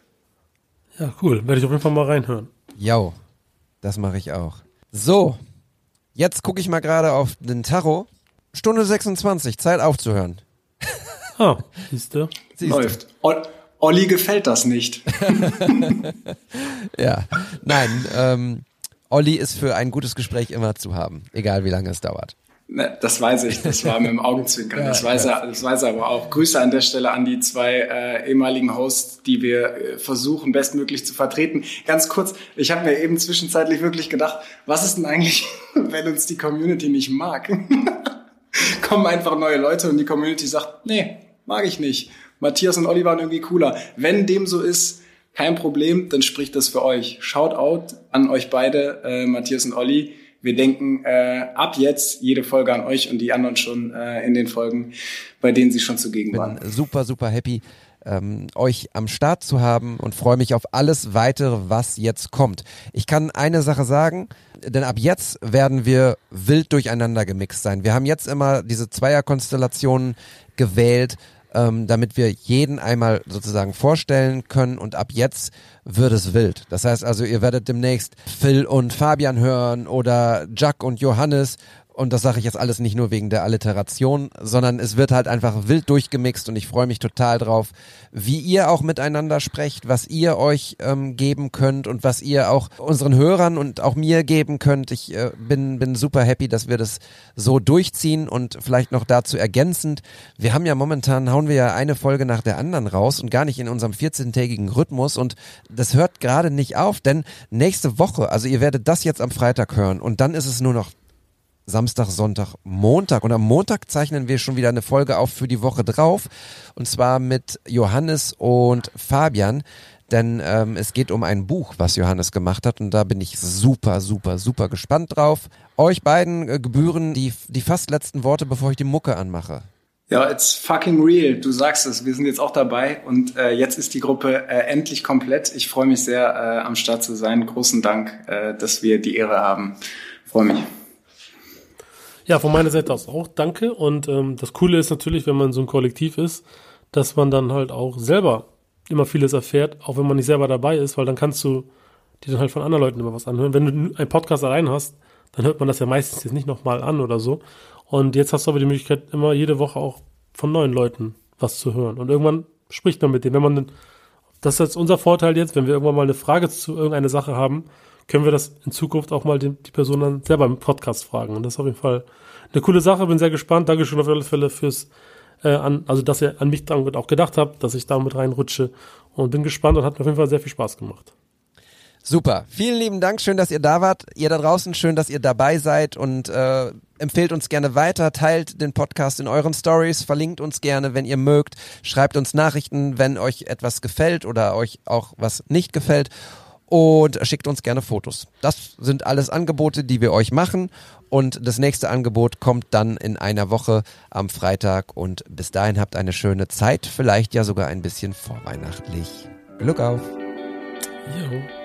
Ja, cool. Werde ich auf jeden Fall mal reinhören. Jo, das mache ich auch. So, jetzt gucke ich mal gerade auf den Tarot. Stunde 26, Zeit aufzuhören. (laughs) Ah, siehst du? Siehst du? Läuft. Ol Olli gefällt das nicht. (laughs) Ja, nein, ähm, Olli ist für ein gutes Gespräch immer zu haben, egal wie lange es dauert. Ne, das weiß ich, das war mit dem Augenzwinkern. (laughs) das, weiß er, das weiß er aber auch. Grüße an der Stelle an die zwei äh, ehemaligen Hosts, die wir äh, versuchen, bestmöglich zu vertreten. Ganz kurz, ich habe mir eben zwischenzeitlich wirklich gedacht, was ist denn eigentlich, (laughs) wenn uns die Community nicht mag? (laughs) Kommen einfach neue Leute und die Community sagt, nee, mag ich nicht. Matthias und Olli waren irgendwie cooler. Wenn dem so ist, kein Problem, dann spricht das für euch. Shout out an euch beide, äh, Matthias und Olli wir denken äh, ab jetzt jede Folge an euch und die anderen schon äh, in den Folgen, bei denen sie schon zugegen Bin waren. Super, super happy, ähm, euch am Start zu haben und freue mich auf alles weitere, was jetzt kommt. Ich kann eine Sache sagen, denn ab jetzt werden wir wild durcheinander gemixt sein. Wir haben jetzt immer diese Zweierkonstellationen gewählt ähm, damit wir jeden einmal sozusagen vorstellen können und ab jetzt wird es wild. Das heißt also, ihr werdet demnächst Phil und Fabian hören oder Jack und Johannes und das sage ich jetzt alles nicht nur wegen der Alliteration, sondern es wird halt einfach wild durchgemixt und ich freue mich total drauf, wie ihr auch miteinander sprecht, was ihr euch ähm, geben könnt und was ihr auch unseren Hörern und auch mir geben könnt. Ich äh, bin, bin super happy, dass wir das so durchziehen und vielleicht noch dazu ergänzend. Wir haben ja momentan, hauen wir ja eine Folge nach der anderen raus und gar nicht in unserem 14-tägigen Rhythmus und das hört gerade nicht auf, denn nächste Woche, also ihr werdet das jetzt am Freitag hören und dann ist es nur noch Samstag, Sonntag, Montag. Und am Montag zeichnen wir schon wieder eine Folge auf für die Woche drauf. Und zwar mit Johannes und Fabian. Denn ähm, es geht um ein Buch, was Johannes gemacht hat. Und da bin ich super, super, super gespannt drauf. Euch beiden äh, gebühren die, die fast letzten Worte, bevor ich die Mucke anmache. Ja, it's fucking real. Du sagst es. Wir sind jetzt auch dabei und äh, jetzt ist die Gruppe äh, endlich komplett. Ich freue mich sehr, äh, am Start zu sein. Großen Dank, äh, dass wir die Ehre haben. Freue mich. Ja, von meiner Seite aus auch danke. Und ähm, das Coole ist natürlich, wenn man so ein Kollektiv ist, dass man dann halt auch selber immer vieles erfährt, auch wenn man nicht selber dabei ist, weil dann kannst du dir dann halt von anderen Leuten immer was anhören. Wenn du einen Podcast allein hast, dann hört man das ja meistens jetzt nicht nochmal an oder so. Und jetzt hast du aber die Möglichkeit, immer jede Woche auch von neuen Leuten was zu hören. Und irgendwann spricht man mit denen. Wenn man, das ist jetzt unser Vorteil jetzt, wenn wir irgendwann mal eine Frage zu irgendeiner Sache haben, können wir das in Zukunft auch mal die, die Person dann selber im Podcast fragen. Und das ist auf jeden Fall eine coole Sache. Bin sehr gespannt. Dankeschön auf alle Fälle fürs, äh, an, also dass ihr an mich dann auch gedacht habt, dass ich da mit reinrutsche. Und bin gespannt und hat mir auf jeden Fall sehr viel Spaß gemacht. Super. Vielen lieben Dank. Schön, dass ihr da wart. Ihr da draußen, schön, dass ihr dabei seid und äh, empfehlt uns gerne weiter, teilt den Podcast in euren Stories, verlinkt uns gerne, wenn ihr mögt, schreibt uns Nachrichten, wenn euch etwas gefällt oder euch auch was nicht gefällt und schickt uns gerne Fotos. Das sind alles Angebote, die wir euch machen und das nächste Angebot kommt dann in einer Woche am Freitag und bis dahin habt eine schöne Zeit, vielleicht ja sogar ein bisschen vorweihnachtlich. Glück auf! Jo.